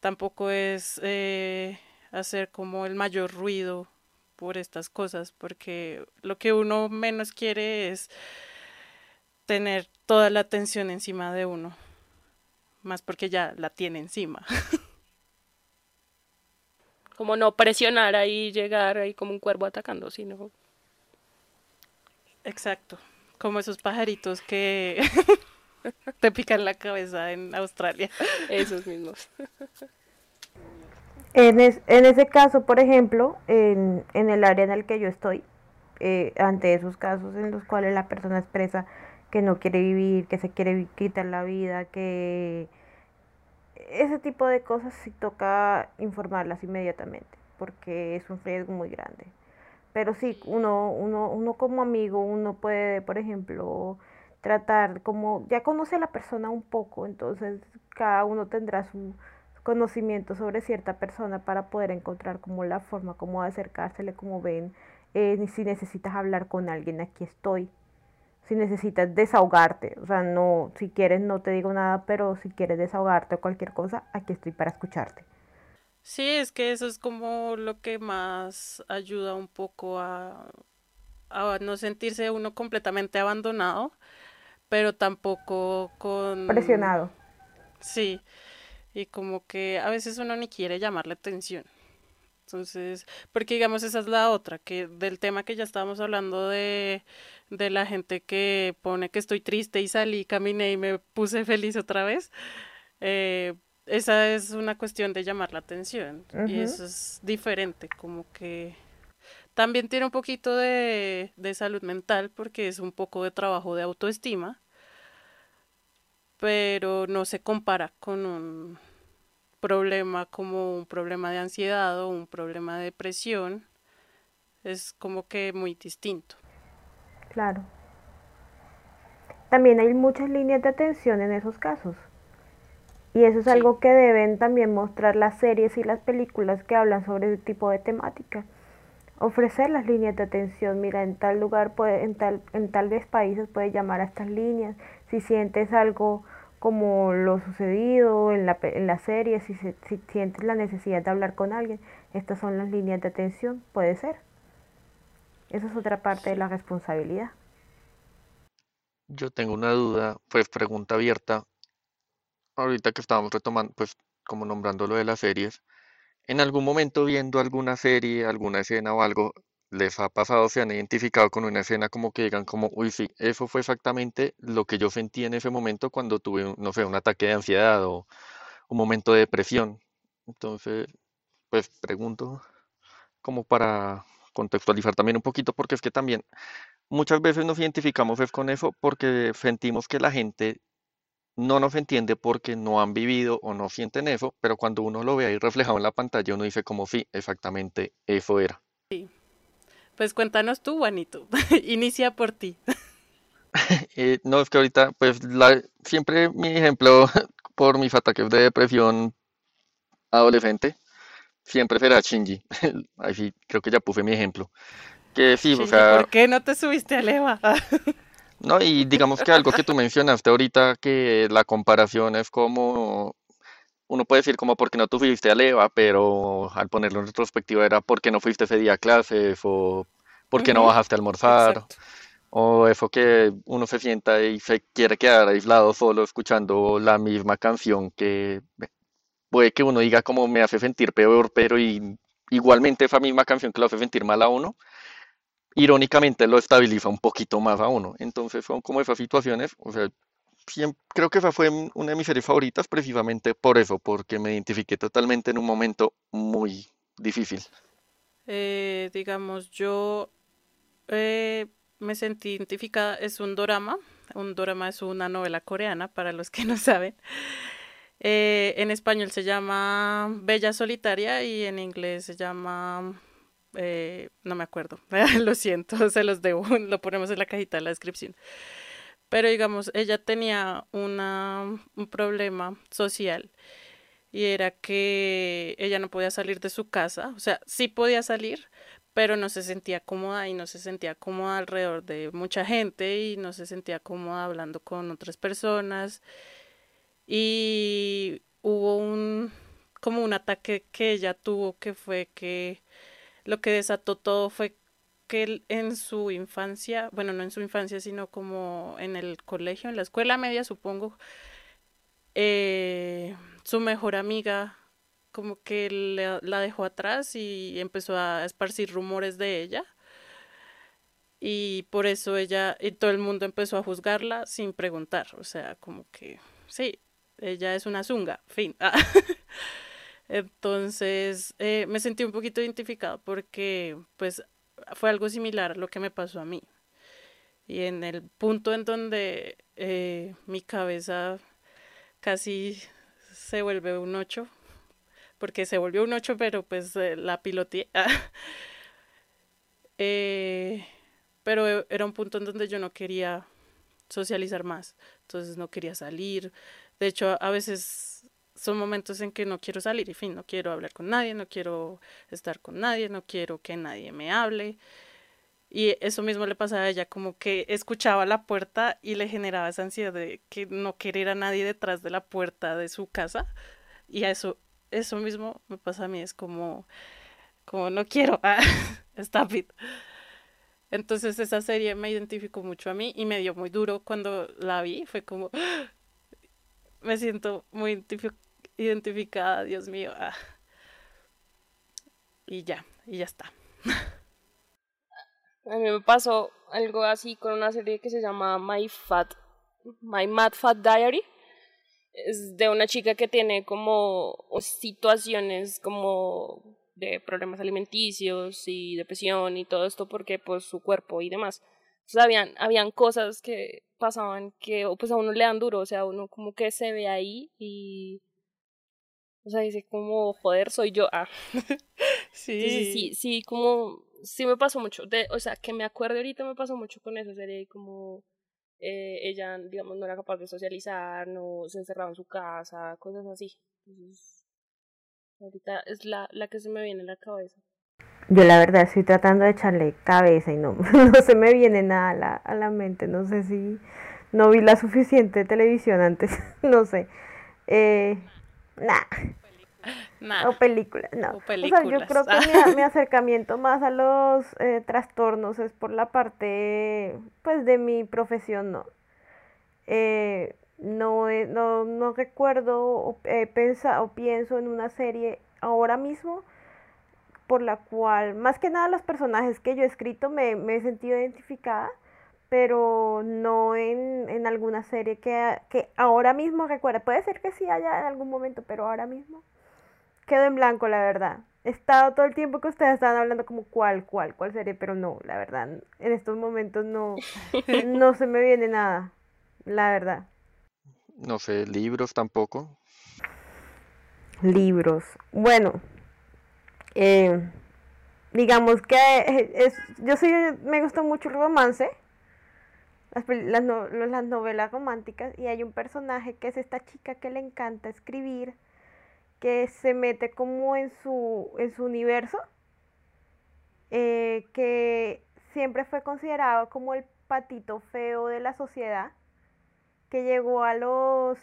tampoco es eh, hacer como el mayor ruido por estas cosas, porque lo que uno menos quiere es tener toda la atención encima de uno, más porque ya la tiene encima. [LAUGHS] como no presionar ahí, llegar ahí como un cuervo atacando, sino... Exacto, como esos pajaritos que [LAUGHS] te pican la cabeza en Australia. Esos mismos. [LAUGHS] En, en ese caso, por ejemplo, en, en, el área en el que yo estoy, eh, ante esos casos en los cuales la persona expresa que no quiere vivir, que se quiere quitar la vida, que ese tipo de cosas sí toca informarlas inmediatamente, porque es un riesgo muy grande. Pero sí, uno, uno, uno como amigo, uno puede, por ejemplo, tratar como, ya conoce a la persona un poco, entonces cada uno tendrá su conocimiento sobre cierta persona para poder encontrar como la forma, como acercársele, como ven, eh, si necesitas hablar con alguien, aquí estoy, si necesitas desahogarte, o sea, no, si quieres no te digo nada, pero si quieres desahogarte o cualquier cosa, aquí estoy para escucharte. Sí, es que eso es como lo que más ayuda un poco a, a no sentirse uno completamente abandonado, pero tampoco con... Presionado. Sí, y como que a veces uno ni quiere llamar la atención. Entonces, porque digamos esa es la otra, que del tema que ya estábamos hablando de, de la gente que pone que estoy triste y salí, caminé y me puse [LAUGHS] feliz otra vez, eh, esa es una cuestión de llamar la atención y eso es diferente, como que también tiene un poquito de, de salud mental porque es un poco de trabajo de autoestima, pero no se compara con un problema como un problema de ansiedad o un problema de depresión, es como que muy distinto. Claro. También hay muchas líneas de atención en esos casos. Y eso es algo que deben también mostrar las series y las películas que hablan sobre ese tipo de temática. Ofrecer las líneas de atención. Mira, en tal lugar, puede, en, tal, en tal vez países puedes llamar a estas líneas. Si sientes algo como lo sucedido en la, en la serie, si, si sientes la necesidad de hablar con alguien, estas son las líneas de atención, puede ser. Esa es otra parte de la responsabilidad. Yo tengo una duda, pues pregunta abierta. Ahorita que estábamos retomando, pues como nombrando lo de las series, ¿en algún momento viendo alguna serie, alguna escena o algo, les ha pasado, se han identificado con una escena como que digan como, uy, sí, eso fue exactamente lo que yo sentí en ese momento cuando tuve, no sé, un ataque de ansiedad o un momento de depresión? Entonces, pues pregunto como para contextualizar también un poquito, porque es que también muchas veces nos identificamos con eso porque sentimos que la gente no nos entiende porque no han vivido o no sienten eso, pero cuando uno lo ve ahí reflejado en la pantalla, uno dice como sí, exactamente eso era. Pues cuéntanos tú, Juanito. [LAUGHS] Inicia por ti. [LAUGHS] Eh, no, es que ahorita, pues la, siempre mi ejemplo [LAUGHS] por mis ataques de depresión adolescente siempre será Shinji. Ahí sí, creo que ya puse mi ejemplo. Que sí, o Shinji, sea, ¿por qué no te subiste al Eva? no, y digamos que algo que tú mencionaste ahorita, que la comparación es como, uno puede decir como porque no tú fuiste a Leva, pero al ponerlo en retrospectiva era porque no fuiste ese día a clases o porque no Ujú, bajaste a almorzar. Exacto. O eso que uno se sienta y se quiere quedar aislado solo escuchando la misma canción que puede que uno diga como me hace sentir peor, pero y- igualmente esa misma canción que lo hace sentir mal a uno, irónicamente lo estabiliza un poquito más a uno. Entonces son como esas situaciones, o sea, creo que fue una de mis series favoritas precisamente por eso, porque me identifiqué totalmente en un momento muy difícil. Eh, digamos, yo eh, me sentí identificada, es un dorama. Un dorama es una novela coreana, para los que [LAUGHS] no saben. Eh, en español se llama Bella Solitaria y en inglés se llama... no me acuerdo, [LAUGHS] lo siento, se los debo, lo ponemos en la cajita de la descripción. Pero digamos, ella tenía un problema social y era que ella no podía salir de su casa, o sea, sí podía salir, pero no se sentía cómoda y no se sentía cómoda alrededor de mucha gente y no se sentía cómoda hablando con otras personas. Y hubo un como un ataque que ella tuvo que fue que lo que desató todo fue que él en su infancia, bueno, no en su infancia, sino como en el colegio, en la escuela media, supongo, eh, su mejor amiga como que la, la dejó atrás y empezó a esparcir rumores de ella. Y por eso ella, y todo el mundo empezó a juzgarla sin preguntar. O sea, como que, sí, ella es una zunga, fin. [LAUGHS] Entonces, eh, me sentí un poquito identificada porque, pues, fue algo similar a lo que me pasó a mí. Y en el punto en donde eh, mi cabeza casi se vuelve un 8, porque se volvió un 8, pero pues eh, la piloteé. [LAUGHS] Eh, pero era un punto en donde yo no quería socializar más, entonces no quería salir. De hecho, a veces son momentos en que no quiero salir, y fin, no quiero hablar con nadie, no quiero estar con nadie, no quiero que nadie me hable. Y eso mismo le pasaba a ella, como que escuchaba la puerta y le generaba esa ansiedad de que no querer a nadie detrás de la puerta de su casa. Y a eso, eso mismo me pasa a mí, es como, como no quiero, ah, [LAUGHS] stop. Entonces esa serie me identificó mucho a mí y me dio muy duro cuando la vi, fue como, [GASPS] me siento muy identificada, Dios mío. ah. Y ya, y ya está. A mí me pasó algo así con una serie que se llama My Fat, My Mad Fat Diary. Es de una chica que tiene como situaciones como de problemas alimenticios y depresión y todo esto porque pues su cuerpo y demás. Entonces habían, habían cosas que pasaban que pues a uno le dan duro, o sea, uno como que se ve ahí y o sea, dice como joder, soy yo. Ah. [LAUGHS] Entonces, sí, Sí, sí, como, sí me pasó mucho, de, o sea, que me acuerdo ahorita me pasó mucho con esa serie, como eh, ella, digamos, no era capaz de socializar, no se encerraba en su casa, cosas así. Entonces, ahorita es la, la que se me viene a la cabeza. Yo la verdad estoy tratando de echarle cabeza y no, [LAUGHS] no se me viene nada a la, a la mente. No sé si no vi la suficiente televisión antes. [LAUGHS] No sé. Eh, nah. nada. O películas, no. O O sea, yo películas. creo que mi, [LAUGHS] mi acercamiento más a los eh, trastornos es por la parte, pues, de mi profesión, ¿no? Eh, No, no, no recuerdo o, eh, o pienso en una serie ahora mismo por la cual, más que nada los personajes que yo he escrito me, me he sentido identificada, pero no en, en alguna serie que, que ahora mismo recuerda. Puede ser que sí haya en algún momento, pero ahora mismo quedo en blanco, la verdad. He estado todo el tiempo que ustedes estaban hablando como cuál, cuál, cuál serie, pero no, la verdad, en estos momentos no, [LAUGHS] no se me viene nada, la verdad. No sé, libros tampoco. Libros. Bueno, eh, digamos que es, yo sí me gusta mucho el romance, las, las, las novelas románticas, y hay un personaje que es esta chica que le encanta escribir que se mete como en su, en su universo, eh, que siempre fue considerado como el patito feo de la sociedad, que llegó a los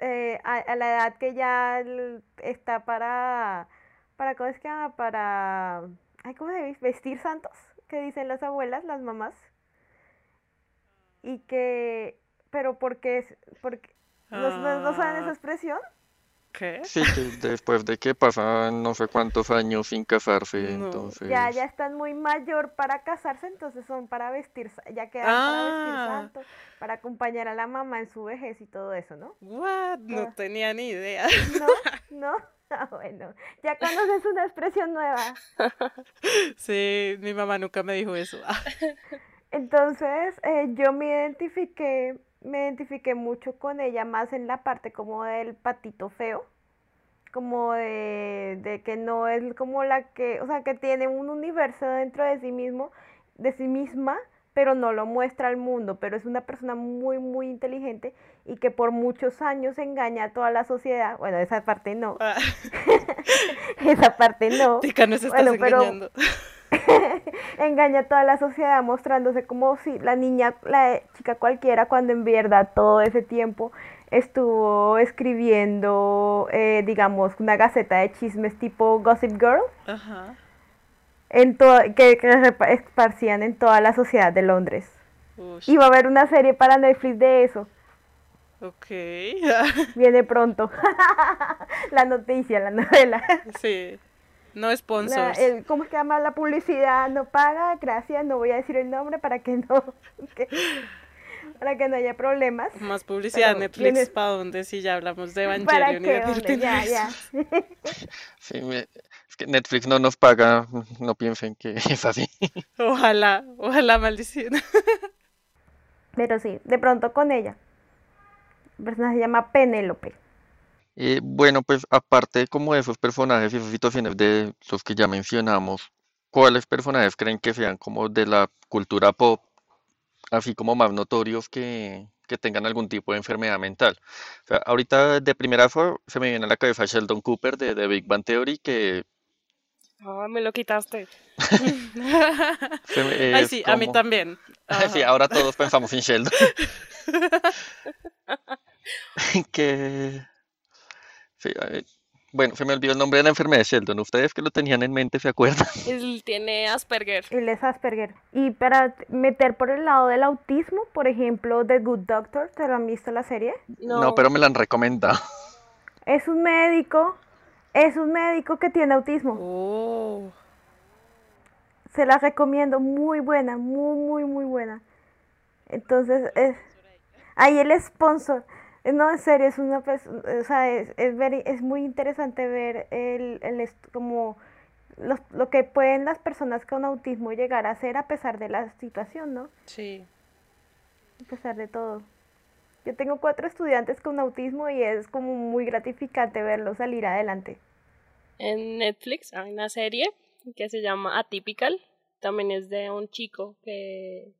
eh, a, la edad que ya está para para cómo es que para ay, ¿cómo vestir santos que dicen las abuelas las mamás y que pero porque porque ¿no, no saben esa ah. expresión ¿Qué? Sí, después de que pasan no sé cuántos años sin casarse, entonces... Ya, ya están muy mayor para casarse, entonces son para vestir, ya quedan para vestir ah. santo, para acompañar a la mamá en su vejez y todo eso, ¿no? What? No tenía ni idea. No, no. [LAUGHS] Ah, bueno, ya conoces una expresión nueva. [LAUGHS] Sí, mi mamá nunca me dijo eso. [LAUGHS] Entonces, eh, yo me identifiqué me identifiqué mucho con ella más en la parte como del patito feo, como de, de, que no es como la que, o sea, que tiene un universo dentro de sí mismo, de sí misma, pero no lo muestra al mundo, pero es una persona muy, muy inteligente y que por muchos años engaña a toda la sociedad. Bueno, esa parte no. Ah. [LAUGHS] esa parte no. Tica, no se estás engañando. [LAUGHS] engaña a toda la sociedad mostrándose como si la niña, la chica cualquiera, cuando en verdad todo ese tiempo estuvo escribiendo, eh, digamos, una gaceta de chismes tipo Gossip Girl. En que, que esparcían en toda la sociedad de Londres. Y va a haber una serie para Netflix de eso. Ok. Viene pronto. [LAUGHS] la noticia, la novela. Sí. No sponsors. ¿Cómo es que llama la publicidad? No paga, gracias, no voy a decir el nombre para que no, [LAUGHS] para que no haya problemas. Más publicidad Netflix para donde si ya hablamos de Evangelion y ya, ya. [LAUGHS] sí, es que Netflix no nos paga, no piensen que [LAUGHS] es así. Ojalá, ojalá maldición. Pero sí, de pronto con ella. El personaje se llama Penélope. Eh, bueno, pues aparte como de esos personajes y esas situaciones de los que ya mencionamos, ¿cuáles personajes creen que sean como de la cultura pop, así como más notorios que, que tengan algún tipo de enfermedad mental? O sea, ahorita de primera se me viene a la cabeza Sheldon Cooper de, de Big Bang Theory, que... Me lo quitaste. [LAUGHS] [LAUGHS] Ay, sí, a mí también. [LAUGHS] Sí, ahora todos pensamos en Sheldon. que bueno, se me olvidó el nombre de la enfermedad de Sheldon. Ustedes que lo tenían en mente, ¿se acuerdan? [LAUGHS] Él tiene Asperger. Él es Asperger. Y para meter por el lado del autismo, por ejemplo, The Good Doctor, ¿te lo han visto la serie? No, pero me la han recomendado. Es un médico, es un médico que tiene autismo. Oh. Se la recomiendo, muy buena, muy, muy, muy buena. Entonces, es... Ahí el sponsor. No, en serio, es una o sea, es, es, es muy interesante ver el, el como lo que pueden las personas con autismo llegar a hacer a pesar de la situación, ¿no? Sí. A pesar de todo. Yo tengo cuatro estudiantes con autismo y es como muy gratificante verlos salir adelante. En Netflix hay una serie que se llama Atypical, también es de un chico que,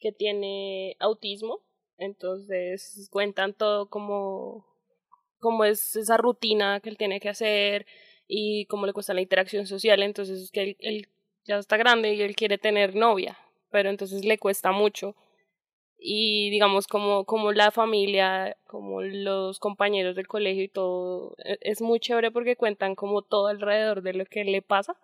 que tiene autismo entonces cuentan todo como, como es esa rutina que él tiene que hacer y cómo le cuesta la interacción social. Entonces que él, él ya está grande y él quiere tener novia, pero entonces le cuesta mucho. Y digamos como, como la familia, como los compañeros del colegio y todo, e, es muy chévere porque cuentan como todo alrededor de lo que le pasa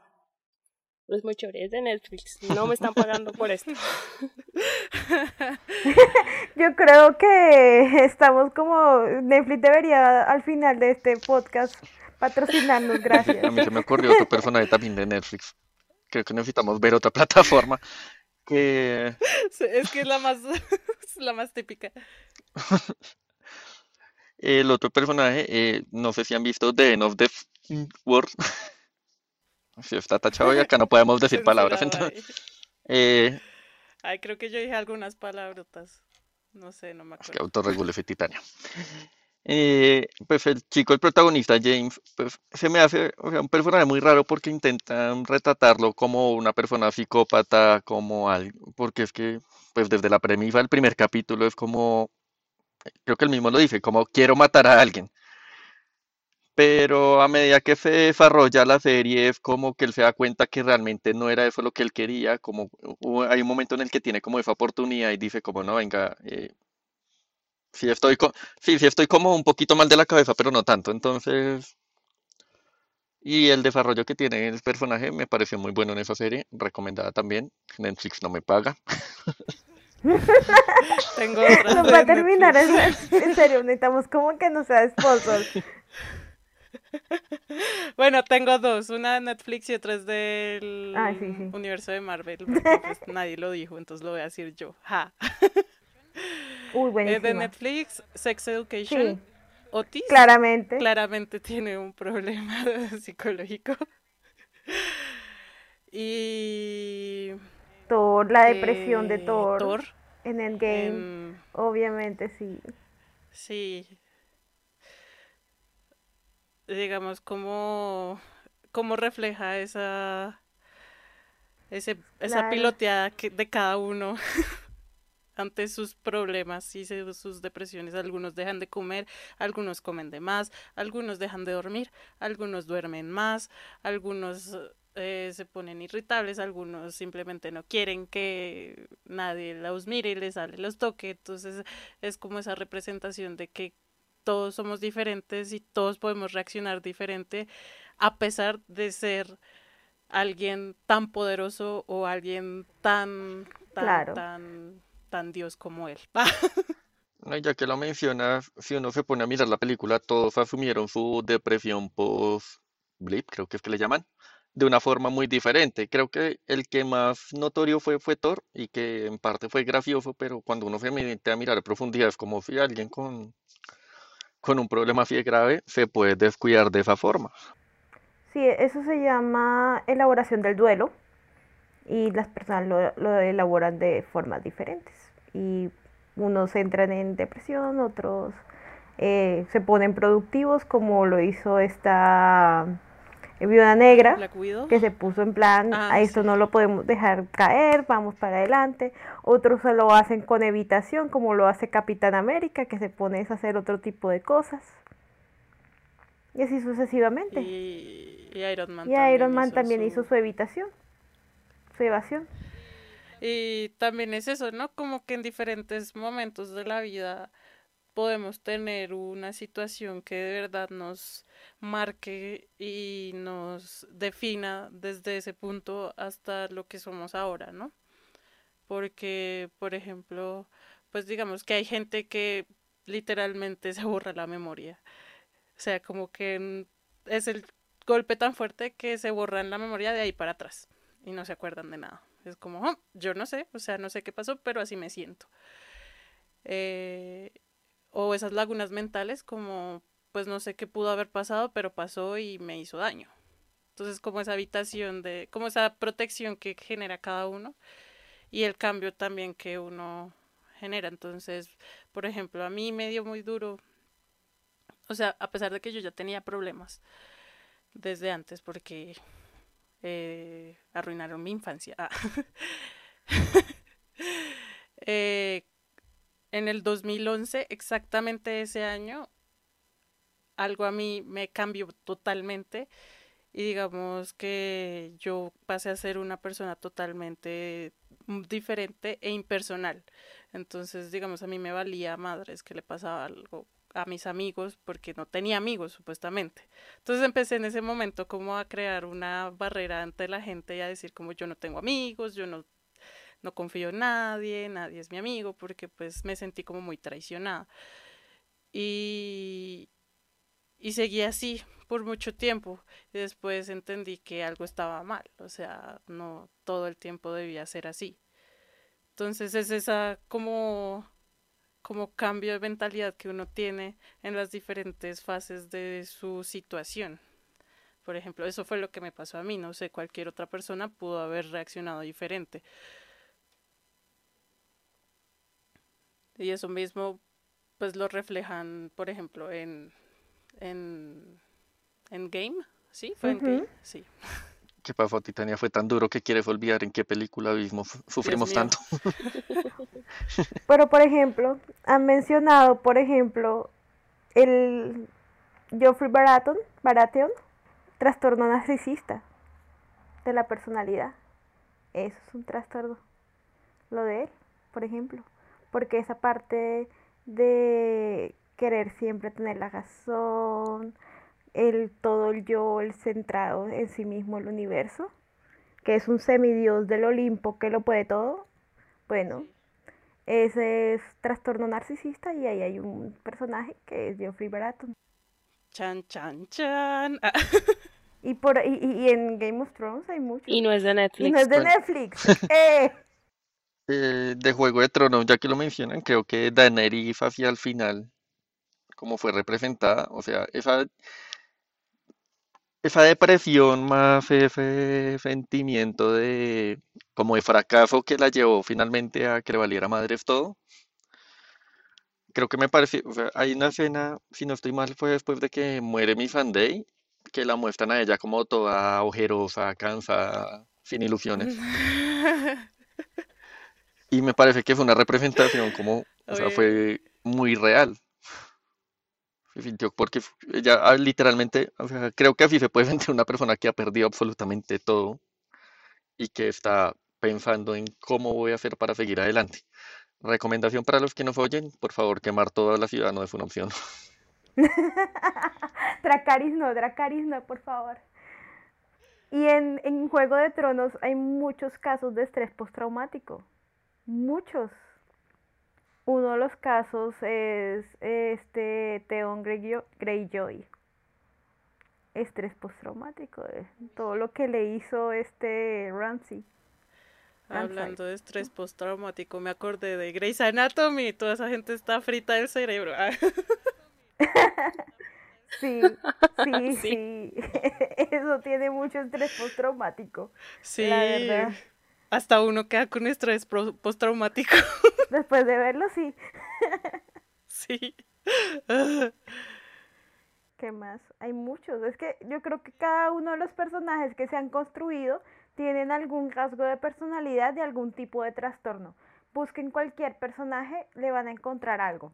es muy chévere, es de Netflix. No me están pagando por esto. [LAUGHS] Yo creo que estamos como. Netflix debería al final de este podcast patrocinarnos, gracias. A mí se me ocurrió otro personaje también de Netflix. Creo que necesitamos ver otra plataforma. Que. Es que es la más, la más típica. [LAUGHS] El otro personaje, eh, no sé si han visto The End of the World. Si está tachado y acá no podemos decir [LAUGHS] palabras. Entonces, [LAUGHS] eh, Ay, creo que yo dije algunas palabrotas. No sé, no me es que acuerdo. autorregule ese titanio. Eh, pues el chico, el protagonista, James, pues se me hace o sea, un personaje muy raro porque intentan retratarlo como una persona psicópata, como algo, porque es que, pues desde la premisa del primer capítulo es como, creo que él mismo lo dice, como quiero matar a alguien. Pero a medida que se desarrolla la serie es como que él se da cuenta que realmente no era eso lo que él quería, como hay un momento en el que tiene como esa oportunidad y dice como no, venga, eh, sí estoy co- sí, sí estoy como un poquito mal de la cabeza, pero no tanto. Entonces, y el desarrollo que tiene el personaje me pareció muy bueno en esa serie, recomendada también. Netflix no me paga. [LAUGHS] Tengo otras Nos de va a terminar, en, en serio, necesitamos como que no sea sponsor. [LAUGHS] [LAUGHS] Bueno, tengo dos, una de Netflix y otra es del Ah, sí, sí. universo de Marvel, [LAUGHS] pues nadie lo dijo, entonces lo voy a decir yo. Ja. [LAUGHS] Uy, Es de. Netflix, Sex Education. Sí, Otis claramente. claramente tiene un problema psicológico. Y Thor, la depresión de eh, Thor, Thor, en Endgame, em, obviamente sí. Sí. Digamos, cómo, cómo refleja esa, ese, esa Claro. piloteada que, de cada uno [LAUGHS] ante sus problemas y sus depresiones. Algunos dejan de comer, algunos comen de más, algunos dejan de dormir, algunos duermen más, algunos eh, se ponen irritables, algunos simplemente no quieren que nadie los mire y les sale los toque. Entonces es como esa representación de que todos somos diferentes y todos podemos reaccionar diferente a pesar de ser alguien tan poderoso o alguien tan tan Claro. tan tan Dios como él. [LAUGHS] Ya que lo mencionas, si uno se pone a mirar la película, todos asumieron su depresión post-blip, creo que es que le llaman, de una forma muy diferente. Creo que el que más notorio fue fue Thor y que en parte fue gracioso, pero cuando uno se mete a mirar a profundidad es como si alguien con, con un problema de grave se puede descuidar de esa forma. Sí, eso se llama elaboración del duelo y las personas lo, lo elaboran de formas diferentes. Y unos entran en depresión, otros eh, se ponen productivos, como lo hizo esta viuda negra, que se puso en plan, Ah, a esto sí. no lo podemos dejar caer, vamos para adelante. Otros se lo hacen con evitación, como lo hace Capitán América, que se pone a hacer otro tipo de cosas. Y así sucesivamente. Y, y Iron Man Y Iron Man hizo también su- hizo su evitación, su evasión. Y también es eso, ¿no? Como que en diferentes momentos de la vida podemos tener una situación que de verdad nos marque y nos defina desde ese punto hasta lo que somos ahora, ¿no? Porque, por ejemplo, pues digamos que hay gente que literalmente [LAUGHS] se borra la memoria. O sea, como que es el golpe tan fuerte que se borran la memoria de ahí para atrás y no se acuerdan de nada. Es como, "Oh, yo no sé, o sea, no sé qué pasó, pero así me siento. Eh, o esas lagunas mentales como, pues no sé qué pudo haber pasado, pero pasó y me hizo daño. Entonces, como esa habitación de, como esa protección que genera cada uno y el cambio también que uno genera. Entonces, por ejemplo, a mí me dio muy duro, o sea, a pesar de que yo ya tenía problemas desde antes, porque eh, arruinaron mi infancia. [LAUGHS] Ah. [LAUGHS] Eh, en el 2011, exactamente ese año, algo a mí me cambió totalmente y digamos que yo pasé a ser una persona totalmente diferente e impersonal. Entonces, digamos, a mí me valía madres que le pasaba algo a mis amigos porque no tenía amigos supuestamente. Entonces empecé en ese momento como a crear una barrera ante la gente y a decir como yo no tengo amigos, yo no, no confío en nadie, nadie es mi amigo porque pues me sentí como muy traicionada. Y, y seguí así por mucho tiempo y después entendí que algo estaba mal, o sea, no todo el tiempo debía ser así. Entonces es esa como como cambio de mentalidad que uno tiene en las diferentes fases de su situación. Por ejemplo, eso fue lo que me pasó a mí, no sé, cualquier otra persona pudo haber reaccionado diferente. Y eso mismo pues lo reflejan, por ejemplo, en en en Game, ¿sí? ¿Fue en Game? Sí. ¿Qué pasó, Titania? Fue tan duro que quieres olvidar en qué película vimos, sufrimos tanto. [LAUGHS] Pero, por ejemplo, han mencionado, por ejemplo, el Geoffrey Baratheon, Baratheon, trastorno narcisista de la personalidad. Eso es un trastorno. Lo de él, por ejemplo. Porque esa parte de querer siempre tener la razón, el todo el yo, el centrado en sí mismo, el universo, que es un semidios del Olimpo que lo puede todo, bueno, ese es trastorno narcisista y ahí hay un personaje que es Geoffrey Baratheon. Chan, chan, chan. [LAUGHS] Y, por, y, en Game of Thrones hay mucho. Y no es de Netflix. Y no es de Netflix. [LAUGHS] eh. Eh, de Juego de Tronos, ya que lo mencionan, creo que Daenerys hacia el final, como fue representada, o sea, esa esa depresión más ese sentimiento de como de fracaso que la llevó finalmente a que le valiera madres todo. Creo que me parece, o sea, hay una escena, si no estoy mal, fue después de que muere mi Day que la muestran a ella como toda ojerosa, cansada, sin ilusiones. [LAUGHS] Y me parece que fue una representación como, o sea, fue muy real porque ya ah, literalmente, creo que así se puede [LAUGHS] sentir una persona que ha perdido absolutamente todo y que está pensando en cómo voy a hacer para seguir adelante. Recomendación para los que nos oyen, por favor, quemar toda la ciudad no es una opción. [LAUGHS] [LAUGHS] Dracaris no, Dracaris no, por favor. Y en, en Juego de Tronos hay muchos casos de estrés postraumático. Muchos. Uno de los casos es este Theon Greyjoy. Estrés postraumático, todo lo que le hizo este Ramsey. Hablando de estrés postraumático, me acordé de Grey's Anatomy. Toda esa gente está frita del cerebro. [LAUGHS] sí, sí, [LAUGHS] sí, [LAUGHS] Eso tiene mucho estrés postraumático. Sí. La verdad. Hasta uno queda con estrés postraumático. [LAUGHS] Después de verlo, sí. sí. ¿Qué más? Hay muchos. Es que yo creo que cada uno de los personajes que se han construido tienen algún rasgo de personalidad de algún tipo de trastorno. Busquen cualquier personaje, le van a encontrar algo.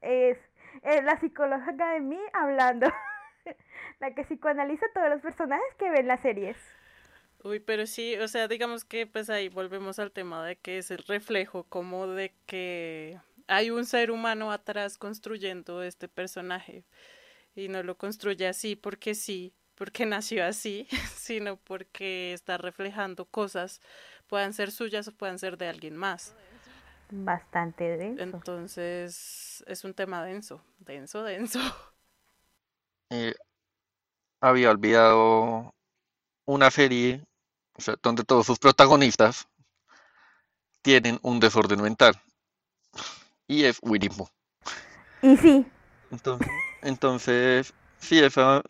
Es, es la psicóloga de mí hablando. [LAUGHS] la que psicoanaliza todos los personajes que ven las series. Uy, pero sí, o sea, digamos que pues ahí volvemos al tema de que es el reflejo como de que hay un ser humano atrás construyendo este personaje y no lo construye así porque sí, porque [LAUGHS] nació así, [LAUGHS] sino porque está reflejando cosas, puedan ser suyas o puedan ser de alguien más. Bastante denso. Entonces, es un tema denso, denso, denso. [LAUGHS] Eh, había olvidado una serie donde todos sus protagonistas tienen un desorden mental. Y es Winnie Pooh. Y sí. Entonces, entonces sí, esa,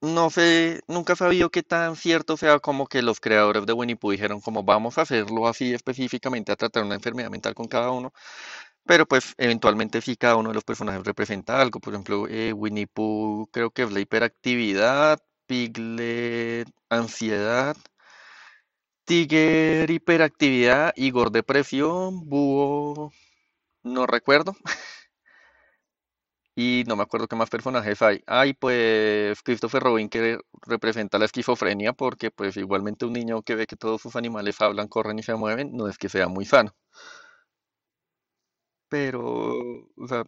no sé, nunca he sabido qué tan cierto sea como que los creadores de Winnie Pooh dijeron como vamos a hacerlo así específicamente a tratar una enfermedad mental con cada uno, pero pues eventualmente sí cada uno de los personajes representa algo, por ejemplo eh, Winnie Pooh creo que es la hiperactividad, Piglet, ansiedad. Tiger, hiperactividad. Igor, depresión. Búho, no recuerdo. Y no me acuerdo qué más personajes hay. Hay pues Christopher Robin que representa la esquizofrenia porque pues igualmente un niño que ve que todos sus animales hablan, corren y se mueven, no es que sea muy sano. Pero, o sea,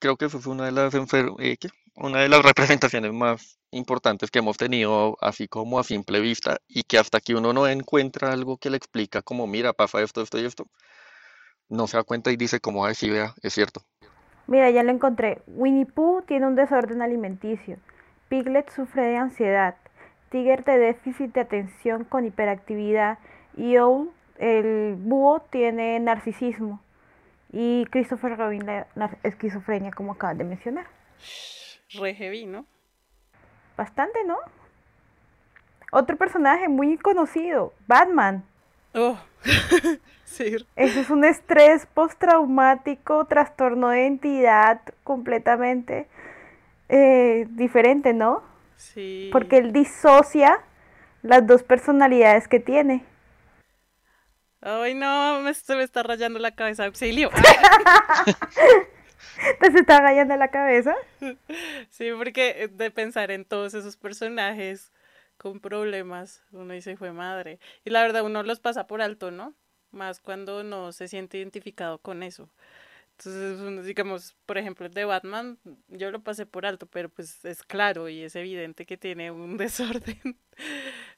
creo que eso fue una de las enfer- eh. Una de las representaciones más importantes que hemos tenido, así como a simple vista, y que hasta que uno no encuentra algo que le explica como, mira, pasa esto, esto y esto, no se da cuenta y dice como, ay, sí, vea, es cierto. Mira, ya lo encontré. Winnie Pooh tiene un desorden alimenticio. Piglet sufre de ansiedad. Tiger de déficit de atención con hiperactividad. Y Owl, el búho, tiene narcisismo. Y Christopher Robin la, la esquizofrenia, como acabas de mencionar. Re heavy, ¿no? Bastante, ¿no? Otro personaje muy conocido, Batman. Oh, [LAUGHS] sí. Eso es un estrés postraumático, trastorno de identidad completamente eh, diferente, ¿no? Sí. Porque él disocia las dos personalidades que tiene. Ay, no, me, se me está rayando la cabeza. Auxilio. [LAUGHS] [LAUGHS] [LAUGHS] Entonces está rayando la cabeza. Sí, porque de pensar en todos esos personajes con problemas, uno dice, fue madre. Y la verdad, uno los pasa por alto, ¿no? Más cuando no se siente identificado con eso. Entonces, digamos, por ejemplo, el de Batman, yo lo pasé por alto, pero pues es claro y es evidente que tiene un [LAUGHS] desorden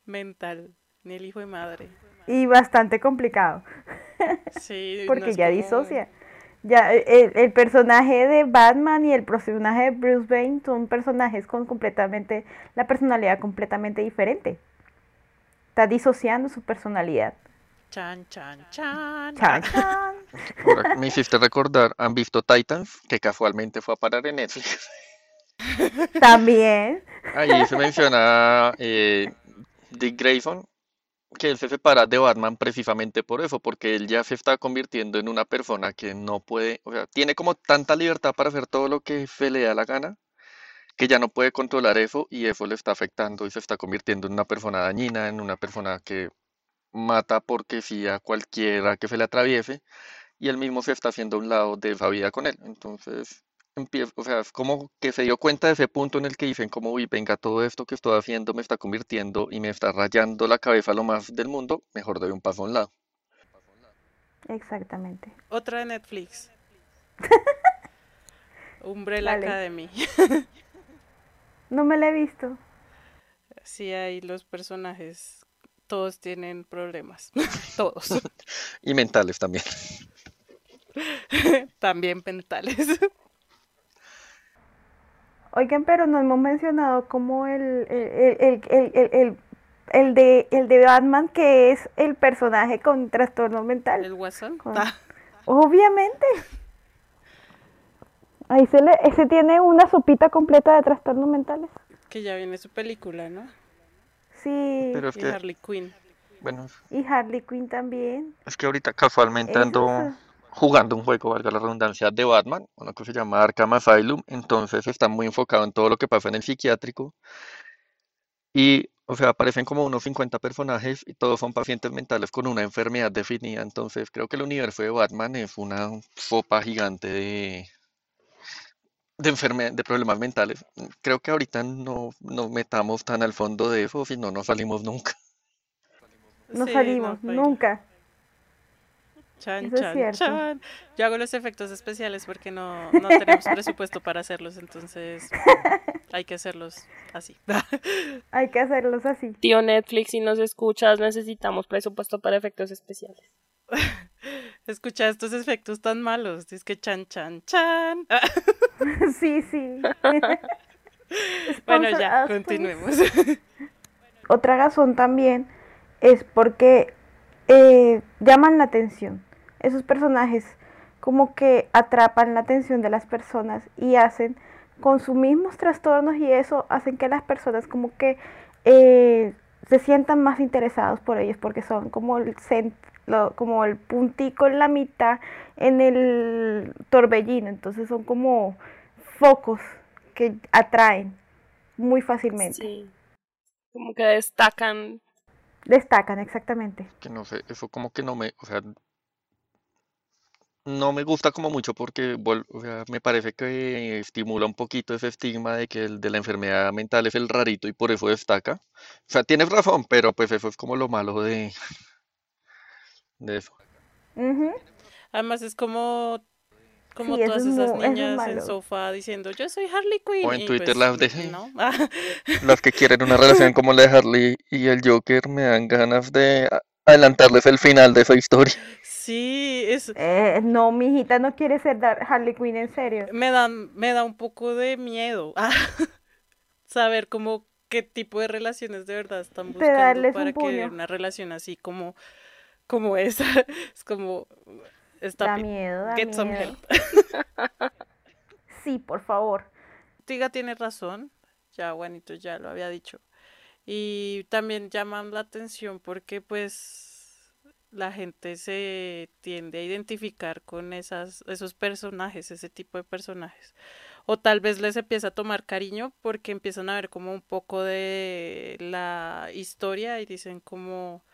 mental. Ni el hijo de madre. Y bastante complicado. Sí, [LAUGHS] Porque ya como- disocia. Ya el, el personaje de Batman y el personaje de Bruce Wayne son personajes con completamente la personalidad completamente diferente. Está disociando su personalidad. Chan, chan, chan. Chan, [LAUGHS] chan. Ahora me hiciste recordar, ¿han visto Titans? Que casualmente fue a parar en Netflix. También. Ahí se menciona eh, Dick Grayson, que él se separa de Batman precisamente por eso, porque él ya se está convirtiendo en una persona que no puede, o sea, tiene como tanta libertad para hacer todo lo que se le da la gana, que ya no puede controlar eso y eso le está afectando y se está convirtiendo en una persona dañina, en una persona que mata porque sí a cualquiera que se le atraviese y él mismo se está haciendo a un lado de esa vida con él. Entonces, o sea, es como que se dio cuenta de ese punto en el que dicen como, uy, venga, todo esto que estoy haciendo me está convirtiendo y me está rayando la cabeza lo más del mundo, mejor doy un paso a un lado. Exactamente. Otra de Netflix. [LAUGHS] Umbrella Dale. Academy. [LAUGHS] No me la he visto. Sí, ahí los personajes, todos tienen problemas. [LAUGHS] Todos. Y mentales también. También mentales. Oigan, pero no hemos mencionado como el, el, el, el, el, el- el de, el de Batman, que es el personaje con trastorno mental. El guasón. Con- Ah, Obviamente. Ahí se le, ese tiene una sopita completa de trastornos mentales. que ya viene su película, ¿no? Sí. Pero es Y que, Harley Quinn. bueno, Y Harley Quinn también. es que ahorita casualmente Eso ando es- jugando un juego, valga la redundancia, de Batman, uno que se llama Arkham Asylum, entonces está muy enfocado en todo lo que pasa en el psiquiátrico y, o sea, aparecen como unos 50 personajes y todos son pacientes mentales con una enfermedad definida, entonces creo que el universo de Batman es una sopa gigante de, de, enferme- de problemas mentales. Creo que ahorita no nos metamos tan al fondo de eso, si no, no salimos nunca. [LAUGHS] No Sí, salimos, baila. nunca. Chan, Eso chan, chan. Yo hago los efectos especiales porque no, no tenemos [LAUGHS] presupuesto para hacerlos, entonces [LAUGHS] hay que hacerlos así. [LAUGHS] Hay que hacerlos así. Tío Netflix, si nos escuchas, necesitamos presupuesto para efectos especiales. Escucha estos efectos tan malos. Es que chan, chan, chan. sí, sí. Bueno, ya, please. continuemos. Otra razón también es porque eh, llaman la atención. Esos personajes como que atrapan la atención de las personas y hacen con sus mismos trastornos y eso hacen que las personas como que eh, se sientan más interesados por ellos porque son como el cent- lo- como el puntico en la mitad en el torbellino, entonces son como focos que atraen muy fácilmente. Sí. Como que destacan. Destacan, exactamente. que no sé, eso como que no me, o sea, no me gusta como mucho porque, o sea, me parece que estimula un poquito ese estigma de que el de la enfermedad mental es el rarito y por eso destaca. O sea, tienes razón, pero pues eso es como lo malo de, [LAUGHS] de eso. Ujú. Además es como Como Sí, eso todas es, esas mu- eso es niñas en malo. sofá diciendo, yo soy Harley Quinn. O en y Twitter pues, las de [LAUGHS] no. las que quieren una [LAUGHS] relación como la de Harley y el Joker me dan ganas de a- adelantarles el final de esa historia. Sí, es, Eh, no, mi hijita no quiere ser Dar- Harley Quinn en serio. me da, me da un poco de miedo [LAUGHS] saber cómo qué tipo de relaciones de verdad están buscando darles para un que una relación así como, como esa. [LAUGHS] Es como, está Da miedo, da get some miedo. help. [LAUGHS] Sí, por favor. Tiga tiene razón, ya Juanito ya lo había dicho. Y también llaman la atención porque pues la gente se tiende a identificar con esas, esos personajes, ese tipo de personajes. O tal vez les empieza a tomar cariño porque empiezan a ver como un poco de la historia y dicen como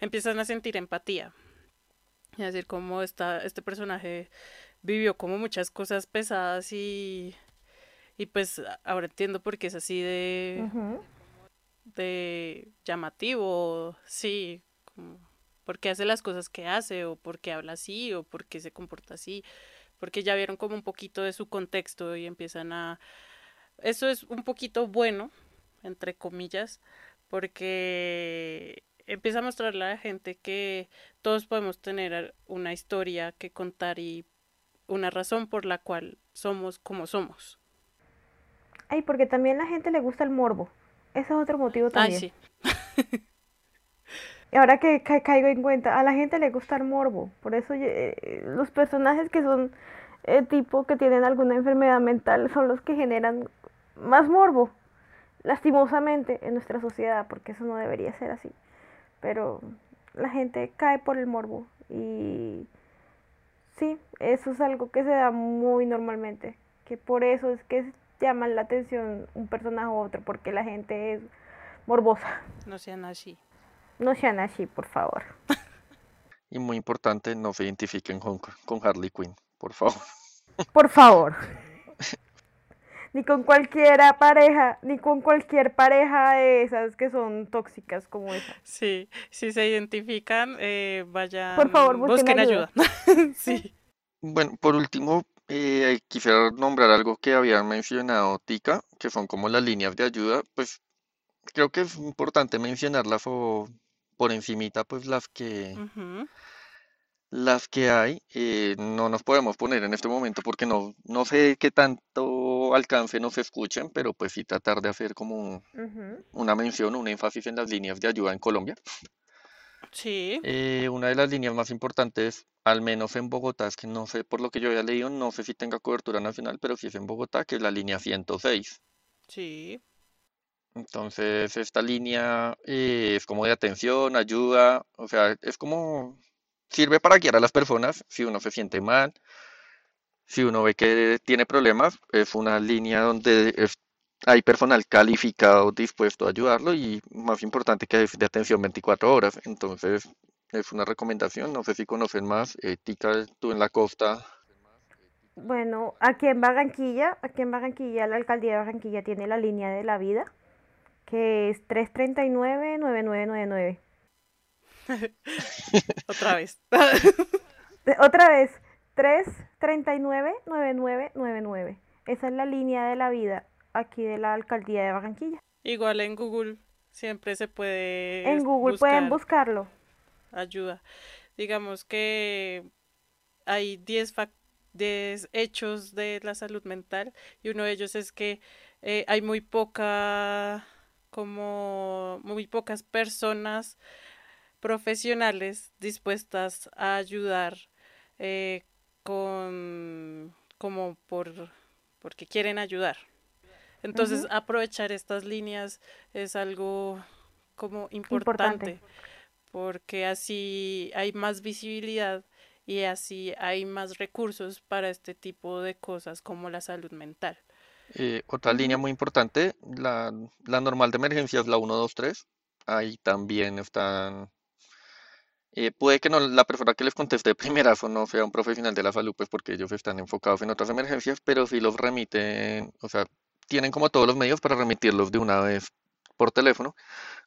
empiezan a sentir empatía. Es decir, como esta, este personaje vivió como muchas cosas pesadas y, y pues ahora entiendo por qué es así de. De llamativo, sí, como por qué hace las cosas que hace, o por qué habla así, o por qué se comporta así, porque ya vieron como un poquito de su contexto y empiezan a... Eso es un poquito bueno, entre comillas, porque empieza a mostrarle a la gente que todos podemos tener una historia que contar y una razón por la cual somos como somos. Ay, porque también a la gente le gusta el morbo. Ese es otro motivo Ay, también. sí. Y ahora que ca- caigo en cuenta, a la gente le gusta el morbo. Por eso eh, los personajes que son eh, tipo que tienen alguna enfermedad mental son los que generan más morbo, lastimosamente, en nuestra sociedad, porque eso no debería ser así. Pero la gente cae por el morbo y sí, eso es algo que se da muy normalmente, que por eso es que llaman la atención un personaje u otro, porque la gente es morbosa. No sean así. No sean así, por favor. Y muy importante, no se identifiquen con, con Harley Quinn, por favor. Por favor. [LAUGHS] Ni con cualquiera pareja, ni con cualquier pareja de esas que son tóxicas como esa. Sí, si se identifican, eh, vayan, Por favor, busquen ayuda. [LAUGHS] sí. Bueno, por último, eh, quisiera nombrar algo que habían mencionado Tika, que son como las líneas de ayuda. Pues creo que es importante mencionarlas o por encimita, pues las que Ujú. las que hay. eh, no nos podemos poner en este momento porque no, no sé qué tanto alcance nos escuchen, pero pues sí tratar de hacer como un- Ujú. una mención, un énfasis en las líneas de ayuda en Colombia. Sí, Eh, una de las líneas más importantes, al menos en Bogotá, es que no sé, por lo que yo había leído, no sé si tenga cobertura nacional, pero sí es en Bogotá, que es la línea 106. sí. Entonces, esta línea eh, es como de atención, ayuda, o sea, es como, sirve para guiar a las personas si uno se siente mal, si uno ve que tiene problemas, es una línea donde es- hay personal calificado dispuesto a ayudarlo y más importante que es de atención 24 horas. Entonces, es una recomendación, no sé si conocen más, eh, Tica, tú en la costa, Bueno, aquí en Barranquilla, aquí en Barranquilla, la alcaldía de Barranquilla tiene la línea de la vida, que es 339-9999. [LAUGHS] Otra vez. [LAUGHS] Otra vez, 339-9999. Esa es la línea de la vida aquí de la alcaldía de Barranquilla. Igual en Google siempre se puede En Google pueden buscar buscarlo. ayuda. Digamos que hay 10 fac- 10 hechos de la salud mental y uno de ellos es que eh, hay muy poca, como muy pocas personas profesionales dispuestas a ayudar eh, con, como por, porque quieren ayudar. Entonces, aprovechar estas líneas es algo como Importante. importante, porque así hay más visibilidad y así hay más recursos para este tipo de cosas como la salud mental. Eh, otra línea muy importante, la, la normal de emergencia es la 123. Ahí también están. eh, puede que no la persona que les conteste de primerazo no sea un profesional de la salud, pues porque ellos están enfocados en otras emergencias, pero sí los remiten, o sea, tienen como todos los medios para remitirlos de una vez por teléfono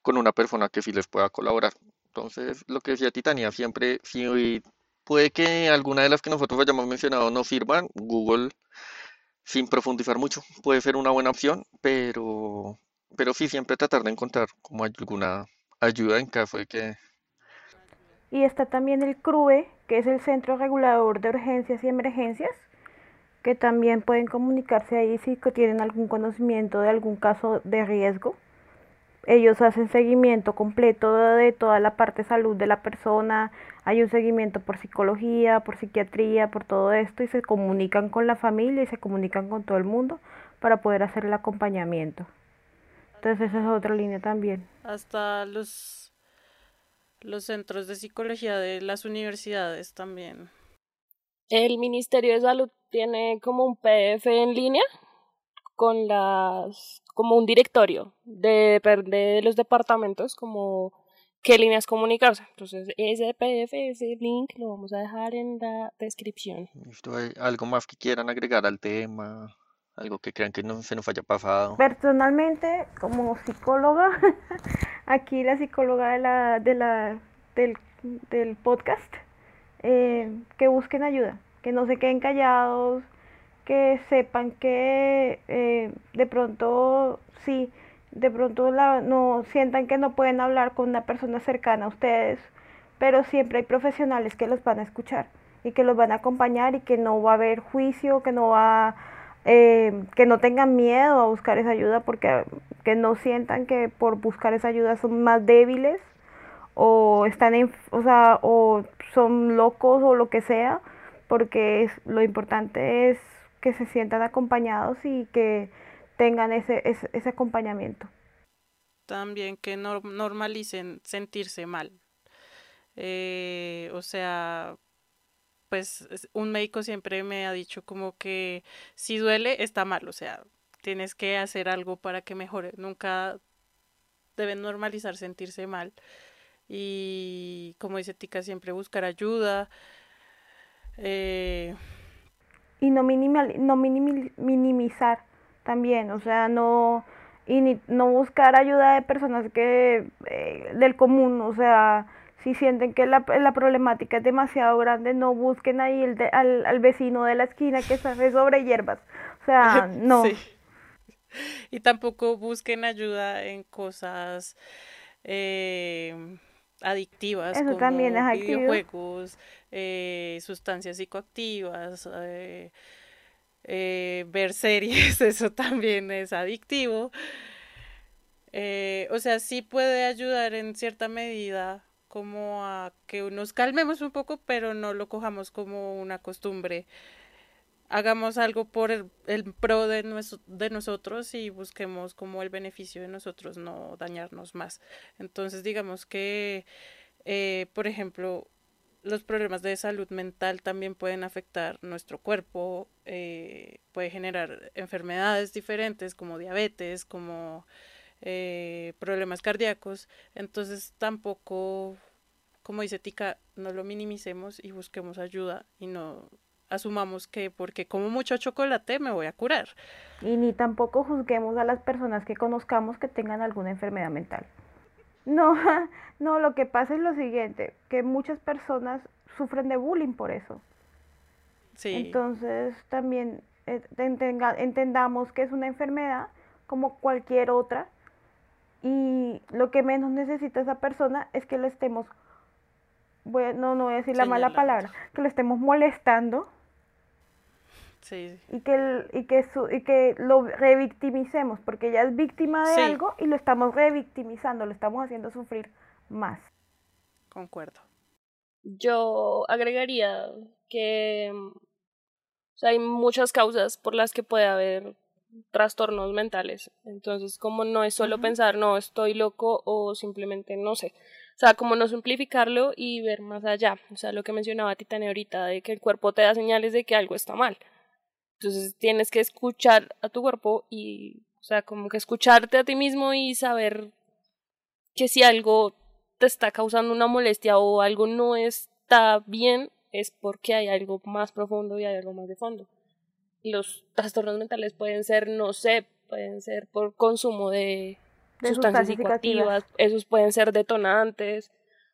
con una persona que sí les pueda colaborar. Entonces, lo que decía Titania, siempre si Puede que alguna de las que nosotros hayamos mencionado no sirvan. Google, sin profundizar mucho, puede ser una buena opción, pero, pero sí siempre tratar de encontrar como alguna ayuda en caso de que... Y está también el CRUE, que es el Centro Regulador de Urgencias y Emergencias, que también pueden comunicarse ahí si tienen algún conocimiento de algún caso de riesgo. Ellos hacen seguimiento completo de toda la parte salud de la persona, hay un seguimiento por psicología, por psiquiatría, por todo esto y se comunican con la familia y se comunican con todo el mundo para poder hacer el acompañamiento. Entonces esa es otra línea también. Hasta los, los centros de psicología de las universidades también. El Ministerio de Salud tiene como un PDF en línea con las como un directorio de, de los departamentos como qué líneas comunicarse. Entonces, ese PDF, ese link lo vamos a dejar en la descripción. ¿Hay algo más que quieran agregar al tema? Algo que crean que no se nos haya pasado. Personalmente, como psicóloga, [LAUGHS] aquí la psicóloga de la, de la, del, del podcast, eh, que busquen ayuda, que no se queden callados, que sepan que eh, de pronto sí, de pronto la, no sientan que no pueden hablar con una persona cercana a ustedes, pero siempre hay profesionales que los van a escuchar y que los van a acompañar y que no va a haber juicio, que no va eh, que no tengan miedo a buscar esa ayuda porque que no sientan que por buscar esa ayuda son más débiles o están en, o sea, o son locos o lo que sea, porque lo importante es que se sientan acompañados y que tengan ese, ese, acompañamiento. También que normalicen sentirse mal. Eh, o sea, pues un médico siempre me ha dicho como que si duele está mal, o sea, tienes que hacer algo para que mejore. Nunca deben normalizar sentirse mal. Y como dice Tica, siempre buscar ayuda. Eh, y no, no minimizar también, o sea, no, y no buscar ayuda de personas que eh, del común, o sea, si sienten que la, la, problemática es demasiado grande, no busquen ahí el al, al, vecino de la esquina que sabe sobre hierbas, o sea, [LAUGHS] no. Y tampoco busquen ayuda en cosas eh, adictivas como también videojuegos, eh, sustancias psicoactivas, eh, eh, ver series, [LAUGHS] eso también es adictivo. o sea, sí puede ayudar en cierta medida como a que nos calmemos un poco, pero no lo cojamos como una costumbre. Hagamos algo por el, pro de, de nosotros y busquemos como el beneficio de nosotros, no dañarnos más. Entonces, digamos que, por ejemplo, los problemas de salud mental también pueden afectar nuestro cuerpo, eh, puede generar enfermedades diferentes como diabetes, como eh, problemas cardíacos. Entonces tampoco, como dice Tika, no lo minimicemos y busquemos ayuda y no asumamos que porque como mucho chocolate me voy a curar. Y ni tampoco juzguemos a las personas que conozcamos que tengan alguna enfermedad mental. No, [LAUGHS] no, lo que pasa es lo siguiente, que muchas personas sufren de bullying por eso. Sí. Entonces también eh, entendamos que es una enfermedad como cualquier otra y lo que menos necesita esa persona es que le estemos, no, no voy a decir la mala palabra, que le estemos molestando y que, y, que y que lo revictimicemos, porque ella es víctima de algo y lo estamos revictimizando, lo estamos haciendo sufrir más. Concuerdo. Yo agregaría que hay muchas causas por las que puede haber trastornos mentales. Entonces, como no es solo pensar, no, estoy loco o simplemente no sé. O sea, como no simplificarlo y ver más allá. O sea, lo que mencionaba Titania ahorita, de que el cuerpo te da señales de que algo está mal. Entonces tienes que escuchar a tu cuerpo y, o sea, como que escucharte a ti mismo y saber que si algo te está causando una molestia o algo no está bien, es porque hay algo más profundo y hay algo más de fondo. Los trastornos mentales pueden ser, no sé, pueden ser por consumo de, sustancias psicoactivas, esos pueden ser detonantes,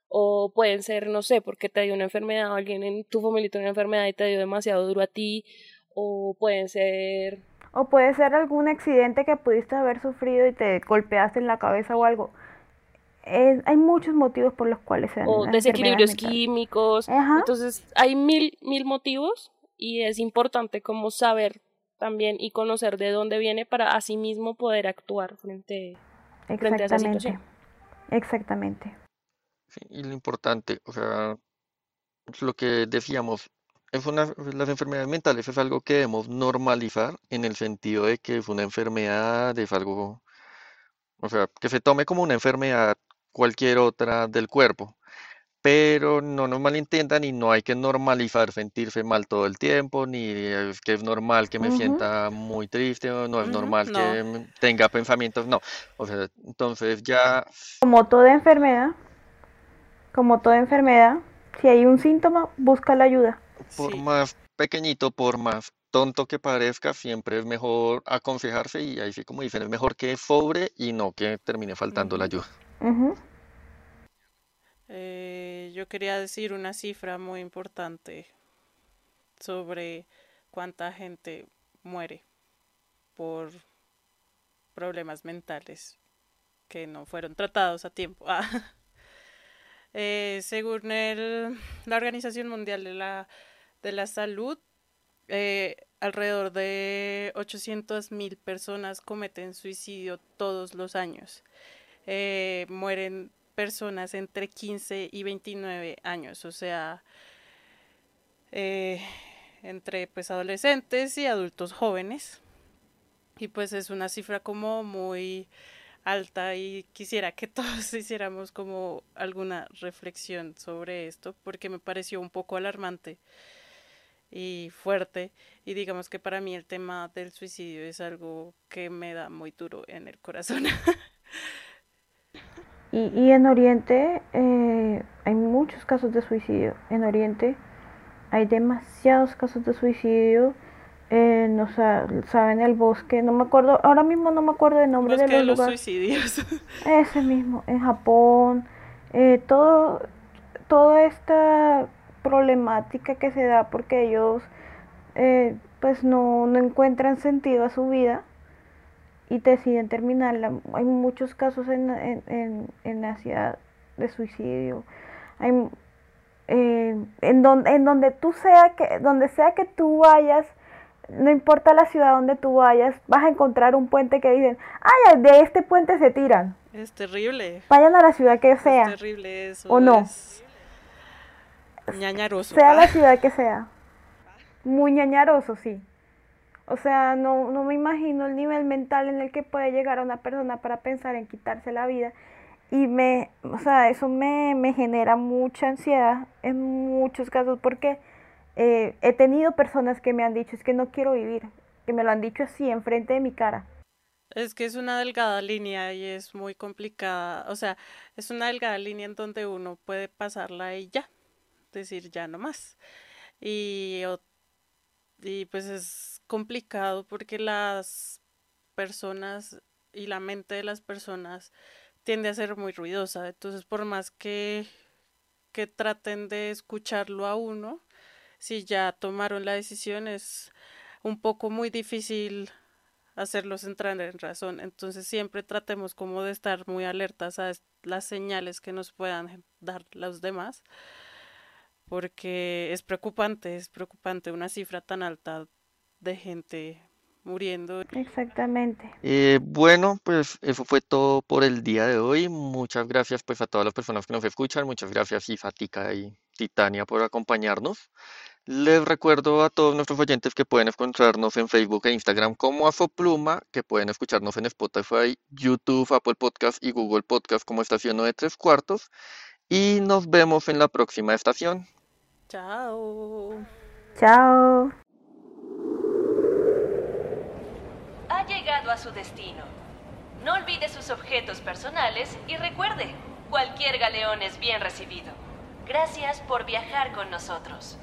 o pueden ser, no sé, porque te dio una enfermedad, alguien en tu familia tiene una enfermedad y te dio demasiado duro a ti, o pueden ser... O puede ser algún accidente que pudiste haber sufrido y te golpeaste en la cabeza o algo. hay muchos motivos por los cuales se dan O desequilibrios químicos. Entonces, hay mil, mil motivos y es importante como saber también y conocer de dónde viene para así mismo poder actuar frente, frente a esa situación. Exactamente. Sí, y lo importante, o sea, lo que decíamos, es las enfermedades mentales es algo que debemos normalizar en el sentido de que es una enfermedad, es algo, o sea, que se tome como una enfermedad cualquier otra del cuerpo, pero no nos malentiendan y no hay que normalizar sentirse mal todo el tiempo, ni es que es normal que me sienta muy triste, o no es normal que tenga pensamientos, no, o sea, entonces ya... Como toda enfermedad, como toda enfermedad, si hay un síntoma, busca la ayuda. Por más pequeñito, por más tonto que parezca, siempre es mejor aconsejarse y ahí sí como dicen, es mejor que sobre y no que termine faltando la ayuda. Eh, yo quería decir una cifra muy importante sobre cuánta gente muere por problemas mentales que no fueron tratados a tiempo. [LAUGHS] Ah. Eh, según el, la Organización Mundial de la, de la Salud, eh, alrededor de 800 mil personas cometen suicidio todos los años. Eh, mueren personas entre 15 y 29 años, o sea, entre pues adolescentes y adultos jóvenes. Y pues es una cifra como muy alta y quisiera que [LAUGHS] todos hiciéramos como alguna reflexión sobre esto porque me pareció un poco alarmante y fuerte y digamos que para mí el tema del suicidio es algo que me da muy duro en el corazón. [LAUGHS] y, y, en Oriente eh, hay muchos casos de suicidio. En Oriente hay demasiados casos de suicidio no saben el bosque, no me acuerdo, ahora mismo no me acuerdo el nombre de los, suicidios. [LAUGHS] Ese mismo, en Japón, eh, todo, toda esta problemática que se da porque ellos eh, pues no, no encuentran sentido a su vida y deciden terminarla. Hay muchos casos en, en, en, Asia de suicidio. Hay, eh, en, donde, en donde tú sea que, donde sea que tú vayas, no importa la ciudad donde tú vayas, vas a encontrar un puente que dicen, ay, de este puente se tiran. Es terrible. Vayan a la ciudad que sea. Es terrible eso. O no. Ñañaroso. Sea la ciudad que sea. Muy ñañaroso, sí. O sea, no, no me imagino el nivel mental en el que puede llegar a una persona para pensar en quitarse la vida. Y me, o sea, eso me, me genera mucha ansiedad en muchos casos porque eh, he tenido personas que me han dicho, es que no quiero vivir, que me lo han dicho así, enfrente de mi cara. Es que es una delgada línea y es muy complicada. O sea, es una delgada línea en donde uno puede pasarla y ya, decir ya no más. Y, y pues es complicado porque las personas y la mente de las personas tiende a ser muy ruidosa. Entonces, por más que, que traten de escucharlo a uno, si ya tomaron la decisión es un poco muy difícil hacerlos entrar en razón. Entonces siempre tratemos como de estar muy alertas a las señales que nos puedan dar los demás, porque es preocupante, es preocupante una cifra tan alta de gente muriendo. Exactamente. Eh, bueno, pues eso fue todo por el día de hoy. Muchas gracias pues a todas las personas que nos escuchan. Muchas gracias Ifatica y Titania por acompañarnos. Les recuerdo a todos nuestros oyentes que pueden encontrarnos en Facebook e Instagram como Afopluma, que pueden escucharnos en Spotify, YouTube, Apple Podcast y Google Podcast como Estación de Tres Cuartos. Y nos vemos en la próxima estación. Chao. Chao. Ha llegado a su destino. No olvide sus objetos personales y recuerde, cualquier galeón es bien recibido. Gracias por viajar con nosotros.